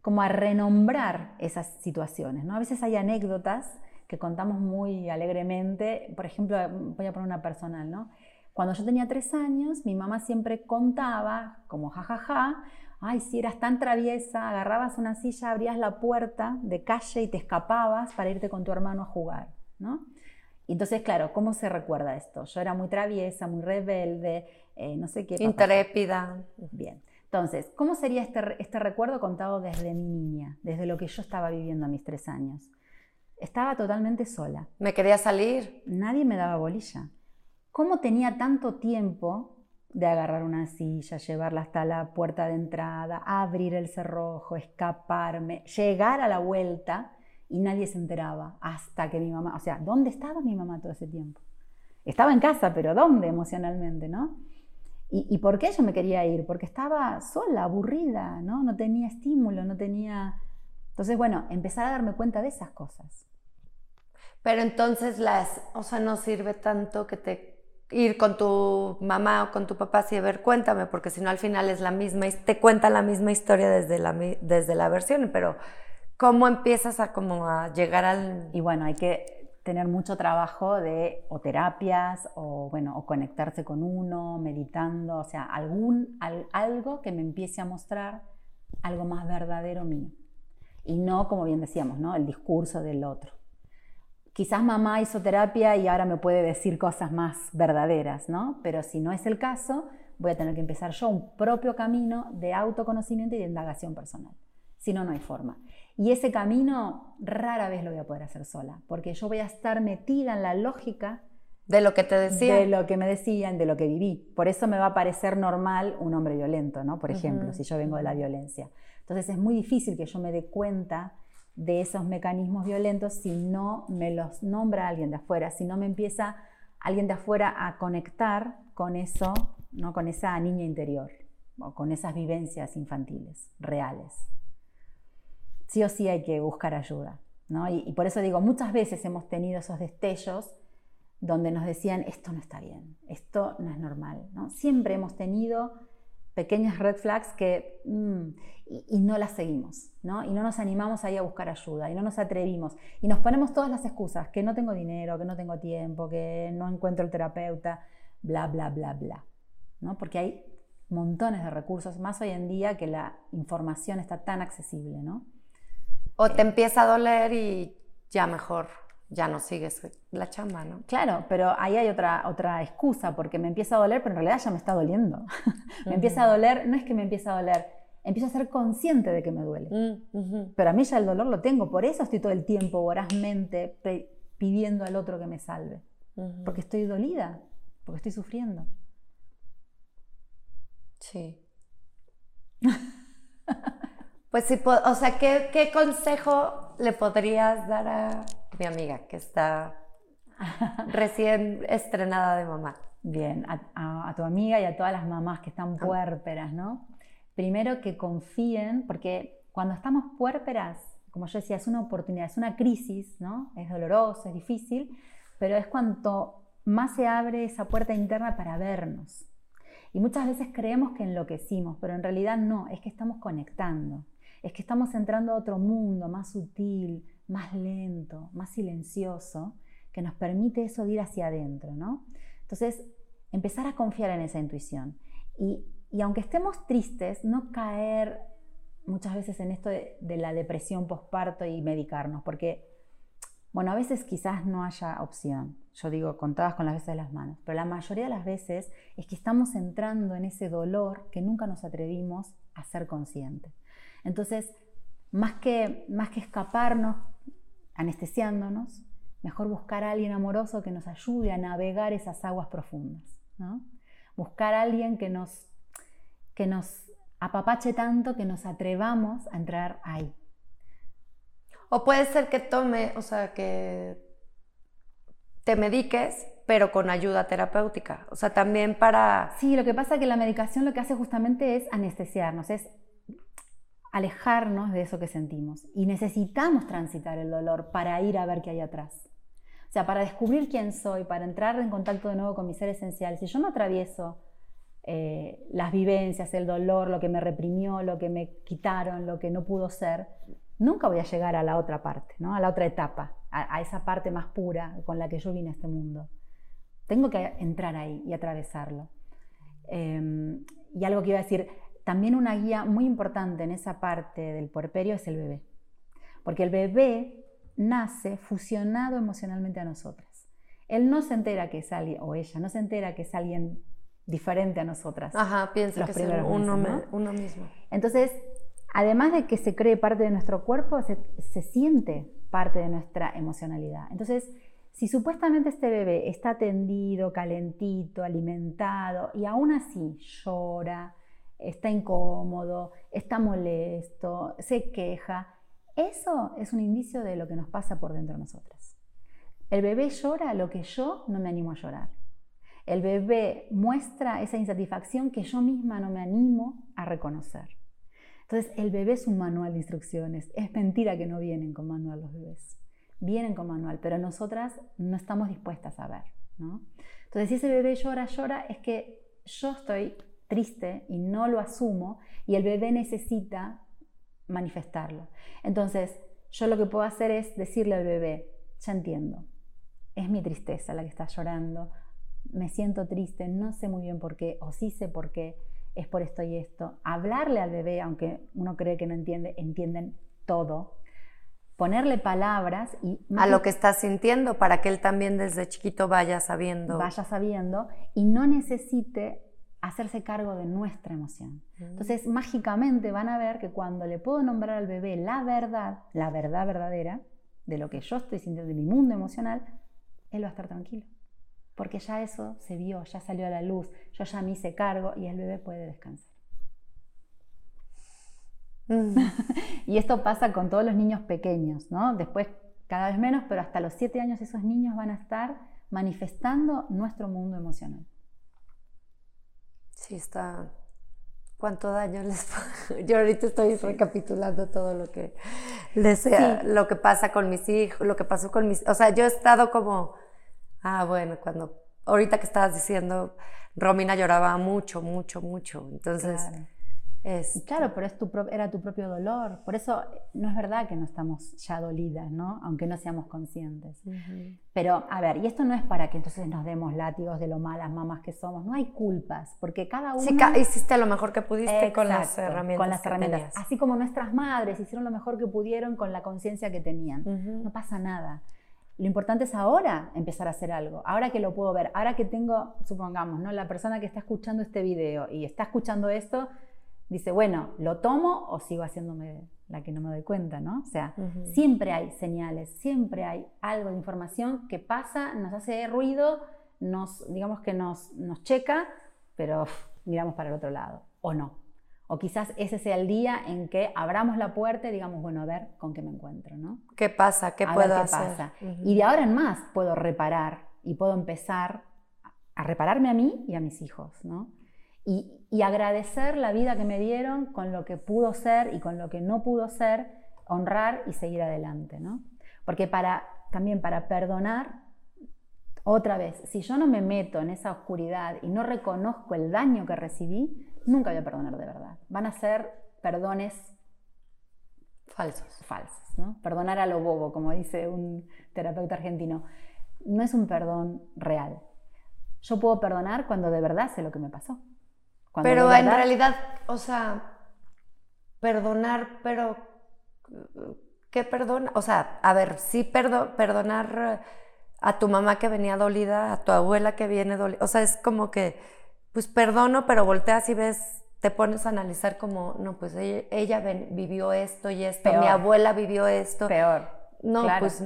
como a renombrar esas situaciones. ¿no? A veces hay anécdotas que contamos muy alegremente, por ejemplo, voy a poner una personal, ¿no? Cuando yo tenía tres años, mi mamá siempre contaba, como jajaja, ay, si eras tan traviesa, agarrabas una silla, abrías la puerta de calle y te escapabas para irte con tu hermano a jugar, ¿no? Y entonces, claro, ¿cómo se recuerda esto? Yo era muy traviesa, muy rebelde, eh, no sé qué. Intrépida. Bien. Entonces, ¿cómo sería este, este recuerdo contado desde mi niña, desde lo que yo estaba viviendo a mis tres años? Estaba totalmente sola. ¿Me quería salir? Nadie me daba bolilla. ¿Cómo tenía tanto tiempo de agarrar una silla, llevarla hasta la puerta de entrada, abrir el cerrojo, escaparme, llegar a la vuelta y nadie se enteraba hasta que mi mamá, o sea, ¿dónde estaba mi mamá todo ese tiempo? Estaba en casa, pero ¿dónde emocionalmente, no? ¿Y, por qué yo me quería ir? Porque estaba sola, aburrida, ¿no? No tenía estímulo, no tenía... Entonces, bueno, empezar a darme cuenta de esas cosas. Pero entonces las, o sea, no sirve tanto que te ir con tu mamá o con tu papá y a ver, cuéntame, porque si no al final es la misma, te cuenta la misma historia desde la, desde la versión, pero ¿cómo empiezas a, como a llegar al...? Y bueno, hay que tener mucho trabajo de o terapias o bueno o conectarse con uno meditando o sea algún algo que me empiece a mostrar algo más verdadero mío y no como bien decíamos no el discurso del otro quizás mamá hizo terapia y ahora me puede decir cosas más verdaderas, ¿no? Pero si no es el caso, voy a tener que empezar yo un propio camino de autoconocimiento y de indagación personal. Si no, no hay forma. Y ese camino rara vez lo voy a poder hacer sola, porque yo voy a estar metida en la lógica de lo que te decían. De lo que me decían, de lo que viví. Por eso me va a parecer normal un hombre violento, ¿no? Por ejemplo, si yo vengo de la violencia. Entonces es muy difícil que yo me dé cuenta de esos mecanismos violentos si no me los nombra alguien de afuera, si no me empieza alguien de afuera a conectar con eso, ¿no? con esa niña interior o con esas vivencias infantiles reales. Sí o sí hay que buscar ayuda. ¿no? Y, por eso digo, muchas veces hemos tenido esos destellos donde nos decían, esto no está bien, esto no es normal. ¿no? Siempre hemos tenido pequeñas red flags que mm, y, no las seguimos, ¿no? Y no nos animamos ahí a buscar ayuda y no nos atrevimos y nos ponemos todas las excusas, que no tengo dinero, que no tengo tiempo, que no encuentro el terapeuta, bla, bla, bla, bla, ¿no? Porque hay montones de recursos, más hoy en día que la información está tan accesible, ¿no? O te empieza a doler y ya mejor ya no sigues la chamba, ¿no? Claro, pero ahí hay otra, otra excusa, porque me empieza a doler, pero en realidad ya me está doliendo. me empieza a doler, no es que me empieza a doler, empiezo a ser consciente de que me duele. Mm, pero a mí ya el dolor lo tengo, por eso estoy todo el tiempo vorazmente pidiendo al otro que me salve. Porque estoy dolida, porque estoy sufriendo. Sí. pues sí, o sea, ¿qué, ¿qué consejo le podrías dar a mi amiga que está recién estrenada de mamá. Bien, a, tu amiga y a todas las mamás que están ah. puérperas, ¿no? Primero que confíen, porque cuando estamos puérperas, como yo decía, es una oportunidad, es una crisis, ¿no? Es doloroso, es difícil, pero es cuanto más se abre esa puerta interna para vernos. Y muchas veces creemos que enloquecimos, pero en realidad no, es que estamos conectando, es que estamos entrando a otro mundo más sutil, más lento, más silencioso, que nos permite eso de ir hacia adentro, ¿no? Entonces, empezar a confiar en esa intuición. Y, aunque estemos tristes, no caer muchas veces en esto de, la depresión postparto y medicarnos, porque, bueno, a veces quizás no haya opción, yo digo contadas con las veces de las manos, pero la mayoría de las veces es que estamos entrando en ese dolor que nunca nos atrevimos a ser conscientes. Entonces, más que, más que escaparnos anestesiándonos, mejor buscar a alguien amoroso que nos ayude a navegar esas aguas profundas. Buscar a alguien que nos, que nos apapache tanto que nos atrevamos a entrar ahí. O puede ser que tome, o sea, que te mediques, pero con ayuda terapéutica. O sea, también para... Sí, lo que pasa es que la medicación lo que hace justamente es anestesiarnos, es alejarnos de eso que sentimos y necesitamos transitar el dolor para ir a ver qué hay atrás. O sea, para descubrir quién soy, para entrar en contacto de nuevo con mi ser esencial, si yo no atravieso eh, las vivencias, el dolor, lo que me reprimió, lo que me quitaron, lo que no pudo ser, nunca voy a llegar a la otra parte, ¿no? a la otra etapa, a, esa parte más pura con la que yo vine a este mundo. Tengo que entrar ahí y atravesarlo. Em, y algo que iba a decir, también una guía muy importante en esa parte del puerperio es el bebé. Porque el bebé nace fusionado emocionalmente a nosotras. Él no se entera que es alguien, o ella no se entera que es alguien diferente a nosotras. Ajá, piensa que es uno, uno, mismo. Entonces, además de que se cree parte de nuestro cuerpo, se, se siente parte de nuestra emocionalidad. Entonces, si supuestamente este bebé está atendido, calentito, alimentado y aún así llora, está incómodo, está molesto, se queja, eso es un indicio de lo que nos pasa por dentro de nosotras. El bebé llora lo que yo no me animo a llorar. El bebé muestra esa insatisfacción que yo misma no me animo a reconocer. Entonces, el bebé es un manual de instrucciones. Es mentira que no vienen con manual los bebés. Vienen con manual, pero nosotras no estamos dispuestas a ver. Entonces, si ese bebé llora, llora, es que yo estoy triste y no lo asumo y el bebé necesita manifestarlo. Entonces, yo lo que puedo hacer es decirle al bebé, ya entiendo, es mi tristeza la que está llorando, me siento triste, no sé muy bien por qué, o sí sé por qué, es por esto y esto. Hablarle al bebé, aunque uno cree que no entiende, entienden todo. Ponerle palabras y... A lo que está sintiendo para que él también desde chiquito vaya sabiendo. Vaya sabiendo y no necesite hacerse cargo de nuestra emoción. Mm. Entonces, mágicamente van a ver que cuando le puedo nombrar al bebé la verdad, la verdad verdadera, de lo que yo estoy sintiendo, de mi mundo emocional, él va a estar tranquilo porque ya eso se vio, ya salió a la luz, yo ya me hice cargo y el bebé puede descansar. Mm. y esto pasa con todos los niños pequeños, ¿no? Después cada vez menos, pero hasta los siete años esos niños van a estar manifestando nuestro mundo emocional. Sí, está. ¿Cuánto daño les Yo ahorita estoy recapitulando todo lo que desea, lo que pasa con mis hijos, lo que pasó con mis. O sea, yo he estado como Ah, bueno, cuando, ahorita que estabas diciendo, Romina lloraba mucho, mucho, mucho. Entonces, claro. Es, claro, pero es tu era tu propio dolor. Por eso no es verdad que no estamos ya dolidas, ¿no? Aunque no seamos conscientes. Pero, a ver, y esto no es para que entonces nos demos látigos de lo malas mamás que somos. No hay culpas, porque cada uno... Sí, hiciste lo mejor que pudiste con las herramientas. Con las herramientas. Así como nuestras madres hicieron lo mejor que pudieron con la conciencia que tenían. No pasa nada. Lo importante es ahora empezar a hacer algo, ahora que lo puedo ver, ahora que tengo, supongamos, ¿no? la persona que está escuchando este video y está escuchando esto, dice, bueno, ¿lo tomo o sigo haciéndome la que no me doy cuenta? ¿no? O sea, siempre hay señales, siempre hay algo de información que pasa, nos hace ruido, nos, digamos que nos, nos checa, pero miramos para el otro lado, o no. O quizás ese sea el día en que abramos la puerta y digamos, bueno, a ver con qué me encuentro, ¿no? ¿Qué pasa? ¿Qué puedo hacer? Pasa. Y de ahora en más puedo reparar y puedo empezar a repararme a mí y a mis hijos, ¿no? Y, y, agradecer la vida que me dieron con lo que pudo ser y con lo que no pudo ser, honrar y seguir adelante, ¿no? Porque para, también para perdonar, otra vez, si yo no me meto en esa oscuridad y no reconozco el daño que recibí, nunca voy a perdonar de verdad. Van a ser perdones falsos. Falsos, ¿no? Perdonar a lo bobo, como dice un terapeuta argentino. No es un perdón real. Yo puedo perdonar cuando de verdad sé lo que me pasó. Pero en realidad, o sea, perdonar, pero ¿qué perdona? O sea, a ver, sí perdonar a tu mamá que venía dolida, a tu abuela que viene dolida. O sea, es como que pues perdono, pero volteas y ves, te pones a analizar como, no, pues ella, vivió esto y esto, mi abuela vivió esto. Peor. No, pues,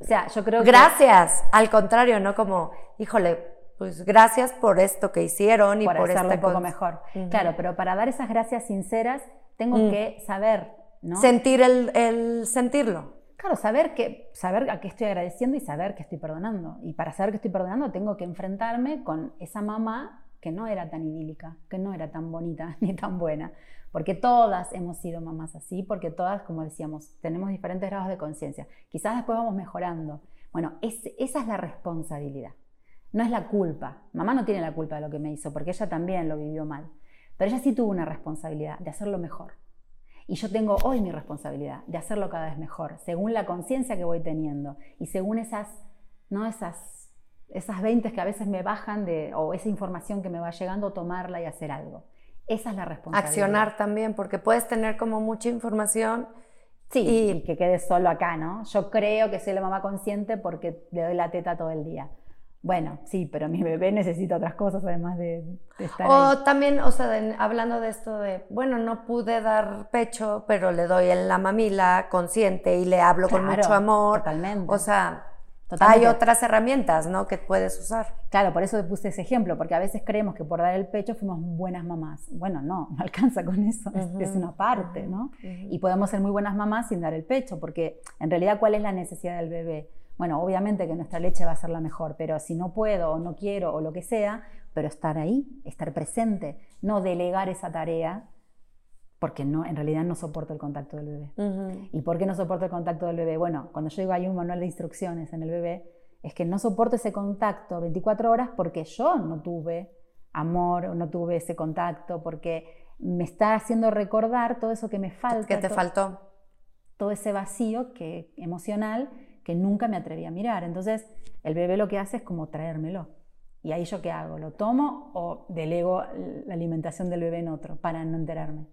o sea, yo creo Gracias, al contrario, ¿no? Como, híjole, pues gracias por esto que hicieron y por, por un poco mejor. Claro, pero para dar esas gracias sinceras, tengo mm. que saber, ¿no? Sentir el, el sentirlo. Claro, saber, que, saber a qué estoy agradeciendo y saber que estoy perdonando. Y para saber que estoy perdonando tengo que enfrentarme con esa mamá que no era tan idílica, que no era tan bonita ni tan buena, porque todas hemos sido mamás así, porque todas, como decíamos, tenemos diferentes grados de conciencia. Quizás después vamos mejorando. Bueno, esa es la responsabilidad, no es la culpa. Mamá no tiene la culpa de lo que me hizo, porque ella también lo vivió mal, pero ella sí tuvo una responsabilidad de hacerlo mejor. Y yo tengo hoy mi responsabilidad de hacerlo cada vez mejor, según la conciencia que voy teniendo y según esas, ¿no? esas, esas 20 que a veces me bajan de, o esa información que me va llegando, tomarla y hacer algo. Esa es la responsabilidad. Accionar también, porque puedes tener como mucha información. Sí, y, que quede solo acá, ¿no? Yo creo que soy la mamá consciente porque le doy la teta todo el día. Bueno, sí, pero mi bebé necesita otras cosas además de, estar O también, o sea, hablando de esto de, bueno, no pude dar pecho, pero le doy en la mamila consciente y le hablo con mucho amor. Totalmente. O sea, hay otras herramientas, ¿no? Que puedes usar. Claro, por eso te puse ese ejemplo, porque a veces creemos que por dar el pecho fuimos buenas mamás. Bueno, no, no alcanza con eso, es, una parte, ¿no? Y podemos ser muy buenas mamás sin dar el pecho, porque en realidad, ¿cuál es la necesidad del bebé? Bueno, obviamente que nuestra leche va a ser la mejor, pero si no puedo o no quiero o lo que sea, pero estar ahí, estar presente, no delegar esa tarea, porque no, en realidad no soporto el contacto del bebé. ¿Y por qué no soporto el contacto del bebé? Bueno, cuando yo digo hay un manual de instrucciones en el bebé, es que no soporto ese contacto 24 horas porque yo no tuve amor, no tuve ese contacto, porque me está haciendo recordar todo eso que me falta. Que te faltó. Todo ese vacío que, emocional que nunca me atreví a mirar. Entonces, el bebé lo que hace es como traérmelo. ¿Y ahí yo qué hago? ¿Lo tomo o delego la alimentación del bebé en otro para no enterarme?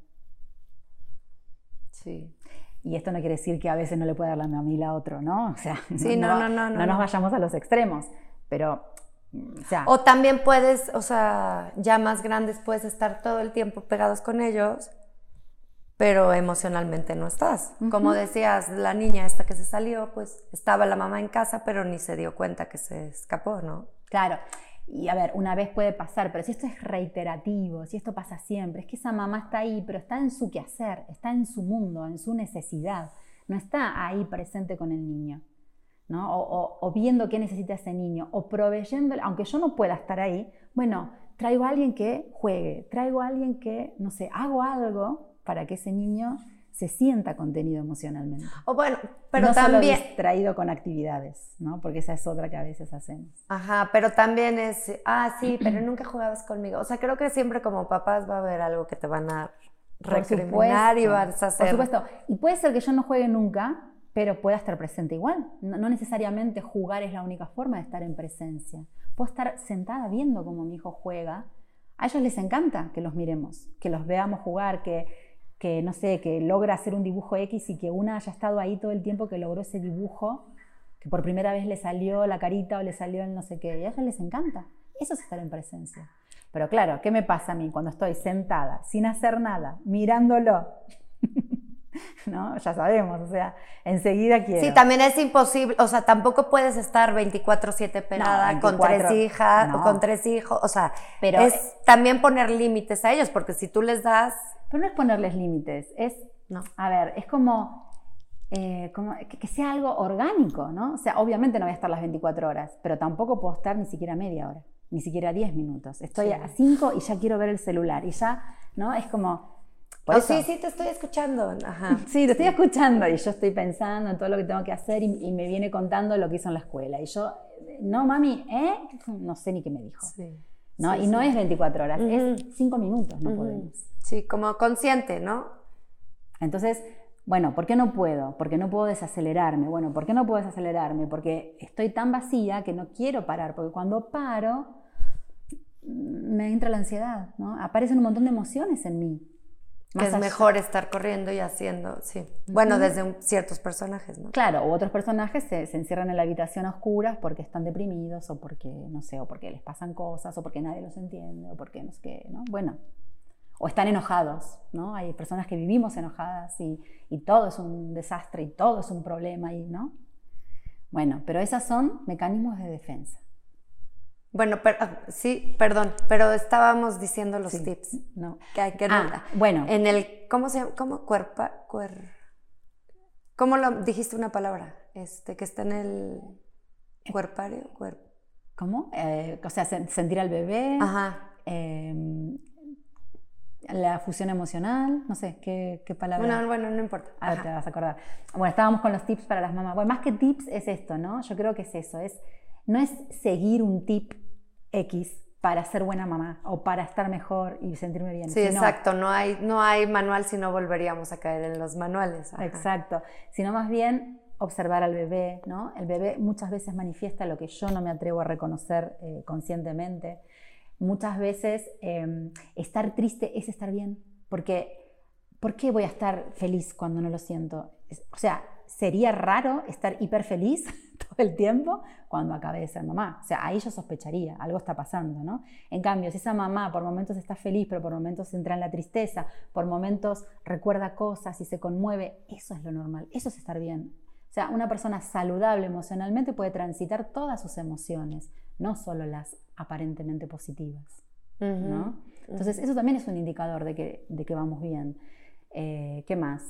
Sí. Y esto no quiere decir que a veces no le pueda dar la mamila a otro, ¿no? O sea, sí, no, no, no, no, nos vayamos a los extremos, pero... O, o también puedes, o sea, ya más grandes puedes estar todo el tiempo pegados con ellos pero emocionalmente no estás. Como decías, la niña esta que se salió, pues estaba la mamá en casa, pero ni se dio cuenta que se escapó, ¿no? Claro. Y a ver, una vez puede pasar, pero si esto es reiterativo, si esto pasa siempre, es que esa mamá está ahí, pero está en su quehacer, está en su mundo, en su necesidad, no está ahí presente con el niño. ¿no? O, o viendo qué necesita ese niño, o proveyendo, aunque yo no pueda estar ahí, bueno, traigo a alguien que juegue, traigo a alguien que, no sé, hago algo para que ese niño se sienta contenido emocionalmente. O bueno, pero no también solo distraído con actividades, ¿no? Porque esa es otra que a veces hacemos. Ajá, pero también es, ah, sí, pero nunca jugabas conmigo. O sea, creo que siempre como papás va a haber algo que te van a recriminar y vas a hacer. Por supuesto. Y puede ser que yo no juegue nunca, pero pueda estar presente igual. No, no necesariamente jugar es la única forma de estar en presencia. Puedo estar sentada viendo cómo mi hijo juega. A ellos les encanta que los miremos, que los veamos jugar, que que no sé, que logra hacer un dibujo X y que una haya estado ahí todo el tiempo que logró ese dibujo, que por primera vez le salió la carita o le salió el no sé qué, y a ellos les encanta. Eso es estar en presencia. Pero claro, ¿qué me pasa a mí cuando estoy sentada, sin hacer nada, mirándolo? ¿No? Ya sabemos, o sea, enseguida quiero. Sí, también es imposible, o sea, tampoco puedes estar 24/7 pelada con tres hijas o con tres hijos, o sea, pero es también poner límites a ellos, porque si tú les das pero no es ponerles límites, es, no. a ver, es como, eh, como que, sea algo orgánico, ¿no? O sea, obviamente no voy a estar las 24 horas, pero tampoco puedo estar ni siquiera media hora, ni siquiera 10 minutos. Estoy a 5 y ya quiero ver el celular y ya, ¿no? Es como... Oh, sí, sí, te estoy escuchando. Ajá. Sí, te estoy escuchando y yo estoy pensando en todo lo que tengo que hacer y, me viene contando lo que hizo en la escuela. Y yo, no, mami, ¿eh? No sé ni qué me dijo. Sí. ¿no? y no es 24 horas, es 5 minutos, no podemos. Sí, como consciente, ¿no? Entonces, bueno, ¿por qué no puedo? Porque no puedo desacelerarme. Bueno, ¿por qué no puedo desacelerarme? Porque estoy tan vacía que no quiero parar, porque cuando paro me entra la ansiedad, ¿no? Aparecen un montón de emociones en mí. Que es mejor estar corriendo y haciendo, sí. Bueno, desde ciertos personajes, ¿no? Claro, otros personajes se, se, encierran en la habitación a oscuras porque están deprimidos o porque, no sé, o porque les pasan cosas o porque nadie los entiende o porque no sé qué, ¿no? Bueno, o están enojados, ¿no? Hay personas que vivimos enojadas y, todo es un desastre y todo es un problema, y, ¿no? Bueno, pero esos son mecanismos de defensa. Bueno, ah, sí, perdón, pero estábamos diciendo los tips, ¿no? Que hay que ah, bueno. En el, ¿cómo se llama? ¿Cómo? Cuerpa, cuer, ¿Cómo lo dijiste una palabra? Este, que está en el cuerpario, ¿Cómo? Eh, o sea, sentir al bebé. Ajá em, la fusión emocional, no sé, ¿qué, qué palabra? Bueno, bueno, no importa. Ahora te vas a acordar. Bueno, estábamos con los tips para las mamás. Bueno, más que tips es esto, ¿no? Yo creo que es eso, es, no es seguir un tip X para ser buena mamá o para estar mejor y sentirme bien. Sí, exacto, no hay, no hay manual si no volveríamos a caer en los manuales. Exacto, sino más bien observar al bebé, ¿no? El bebé muchas veces manifiesta lo que yo no me atrevo a reconocer eh, conscientemente. Muchas veces em, estar triste es estar bien, porque ¿por qué voy a estar feliz cuando no lo siento? O sea, sería raro estar hiper feliz todo el tiempo cuando acabe de ser mamá. O sea, ahí yo sospecharía, algo está pasando, ¿no? En cambio, si esa mamá por momentos está feliz, pero por momentos entra en la tristeza, por momentos recuerda cosas y se conmueve, eso es lo normal, eso es estar bien. O sea, una persona saludable emocionalmente puede transitar todas sus emociones, no solo las aparentemente positivas. ¿no? Entonces, eso también es un indicador de que, de que vamos bien. Eh, ¿Qué más?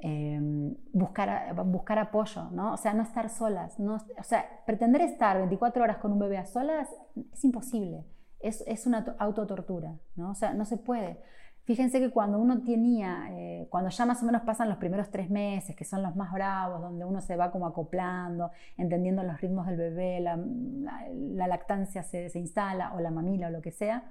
Em, buscar, buscar apoyo, ¿no? O sea, no estar solas. No, o sea, pretender estar 24 horas con un bebé a solas es imposible. Es, es una autotortura, ¿no? O sea, no se puede. Fíjense que cuando uno tenía, eh, cuando ya más o menos pasan los primeros tres meses, que son los más bravos, donde uno se va como acoplando, entendiendo los ritmos del bebé, la, la, lactancia se, se, instala, o la mamila, o lo que sea,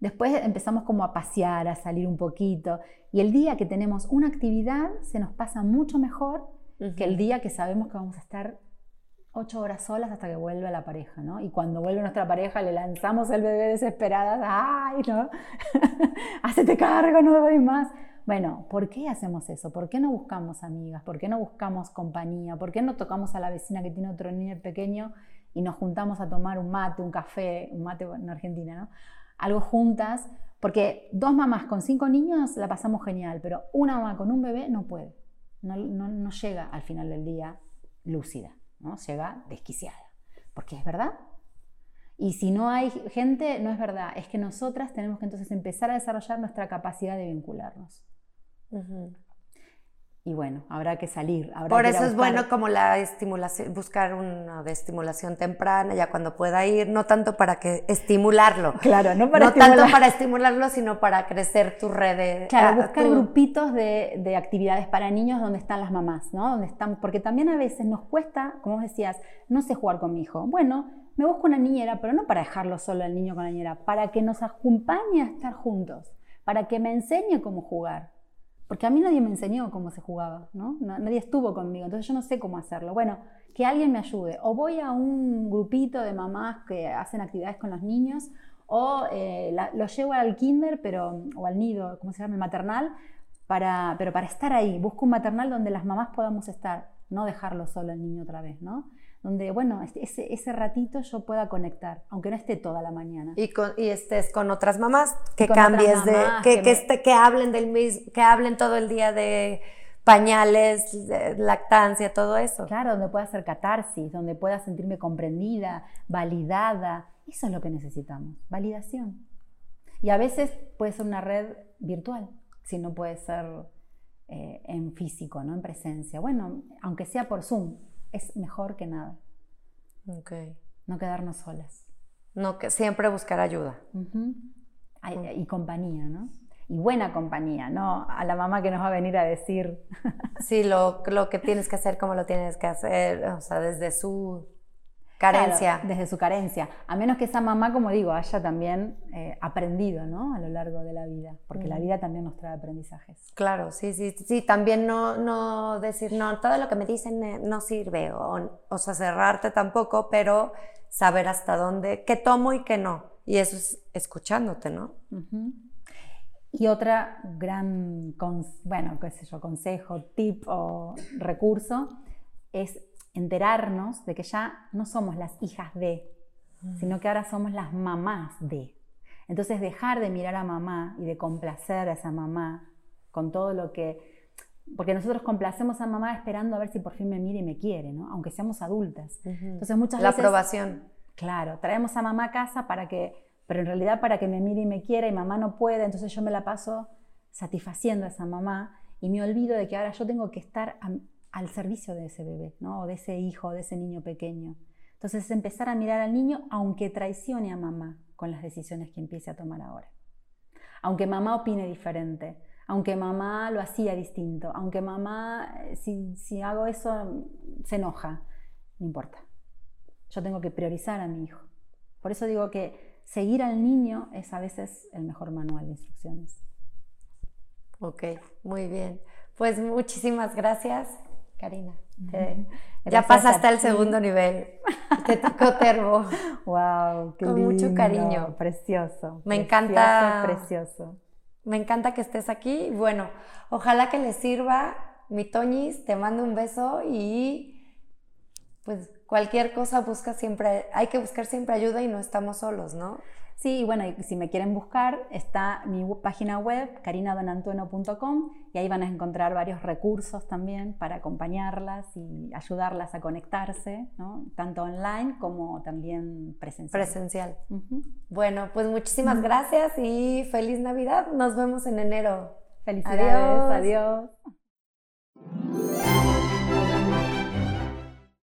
después empezamos como a pasear, a salir un poquito, y el día que tenemos una actividad se nos pasa mucho mejor que el día que sabemos que vamos a estar ocho horas solas hasta que vuelve la pareja, ¿no? Y cuando vuelve nuestra pareja le lanzamos el bebé desesperadas, ¡ay, no! ¡Hacete cargo, no doy más! Bueno, ¿por qué hacemos eso? ¿Por qué no buscamos amigas? ¿Por qué no buscamos compañía? ¿Por qué no tocamos a la vecina que tiene otro niño pequeño y nos juntamos a tomar un mate, un café, un mate en Argentina, ¿no? Algo juntas, porque dos mamás con cinco niños la pasamos genial, pero una mamá con un bebé no puede, no, no, no llega al final del día lúcida. ¿no? Llega desquiciada, porque es verdad. Y si no hay gente, no es verdad, es que nosotras tenemos que entonces empezar a desarrollar nuestra capacidad de vincularnos. Y bueno, habrá que salir. Por eso es bueno como la estimulación, buscar una de estimulación temprana, ya cuando pueda ir, no tanto para que estimularlo. Claro, no para No tanto para estimularlo, sino para crecer tu red de... Claro, buscar grupitos de, de, actividades para niños donde están las mamás, ¿no? Donde están, porque también a veces nos cuesta, como decías, no sé jugar con mi hijo. Bueno, me busco una niñera, pero no para dejarlo solo al niño con la niñera, para que nos acompañe a estar juntos, para que me enseñe cómo jugar porque a mí nadie me enseñó cómo se jugaba, ¿no? Nadie estuvo conmigo, entonces yo no sé cómo hacerlo. Bueno, que alguien me ayude. O voy a un grupito de mamás que hacen actividades con los niños, o eh, lo llevo al kinder, pero, o al nido, ¿cómo se llama? El maternal, para, pero para estar ahí. Busco un maternal donde las mamás podamos estar, no dejarlo solo al niño otra vez, ¿no? Donde, bueno, este, ese, ese, ratito yo pueda conectar, aunque no esté toda la mañana. Y, y estés con otras mamás, que cambies de, que, que, esté, que, hablen del mismo, que hablen todo el día de pañales, lactancia, todo eso. Claro, donde pueda hacer catarsis, donde pueda sentirme comprendida, validada. Eso es lo que necesitamos, validación. Y a veces puede ser una red virtual, si no puede ser eh, en físico, ¿no? en presencia. Bueno, aunque sea por Zoom, es mejor que nada. Okay. No quedarnos solas. No, que siempre buscar ayuda. y, compañía, ¿no? Y buena compañía, no a la mamá que nos va a venir a decir. sí, lo, lo que tienes que hacer, cómo lo tienes que hacer, o sea, desde su Carencia. desde su carencia. A menos que esa mamá, como digo, haya también eh, aprendido ¿no? a lo largo de la vida, porque la vida también nos trae aprendizajes. Claro, sí, sí, sí. También no, no decir, no, todo lo que me dicen eh, no sirve, o, o sea, cerrarte tampoco, pero saber hasta dónde, qué tomo y qué no. Y eso es escuchándote, ¿no? Y otra gran, bueno, qué sé yo, consejo, tip o recurso es enterarnos de que ya no somos las hijas de, sino que ahora somos las mamás de. Entonces dejar de mirar a mamá y de complacer a esa mamá con todo lo que... Porque nosotros complacemos a mamá esperando a ver si por fin me mira y me quiere, ¿no? Aunque seamos adultas. Entonces muchas La veces... La aprobación. Claro, traemos a mamá a casa para que... Pero en realidad para que me mire y me quiera y mamá no puede, entonces yo me la paso satisfaciendo a esa mamá y me olvido de que ahora yo tengo que estar al servicio de ese bebé, ¿no? o de ese hijo, de ese niño pequeño. Entonces empezar a mirar al niño aunque traicione a mamá, con las decisiones que empiece a tomar ahora. Aunque mamá opine diferente, aunque mamá lo hacía distinto, aunque mamá, eh, si, si hago eso, se enoja, no importa. Yo tengo que priorizar a mi hijo. Por eso digo que seguir al niño es a veces el mejor manual de instrucciones. Ok, muy bien. Pues muchísimas gracias, Karina. ya pasaste al segundo nivel. Te tocó termo. Wow, qué Con mucho cariño. Precioso. Me encanta. Precioso. Me encanta que estés aquí. Bueno, ojalá que les sirva. Mi Toñis, te mando un beso y pues cualquier cosa busca siempre, hay que buscar siempre ayuda y no estamos solos, ¿no? Sí, y bueno, si me quieren buscar, está mi página web, carinadonantueno.com, y ahí van a encontrar varios recursos también para acompañarlas y ayudarlas a conectarse, ¿no? tanto online como también presencial. Presencial. Bueno, pues muchísimas gracias y feliz Navidad. Nos vemos en enero. Felicidades. Adiós. adiós.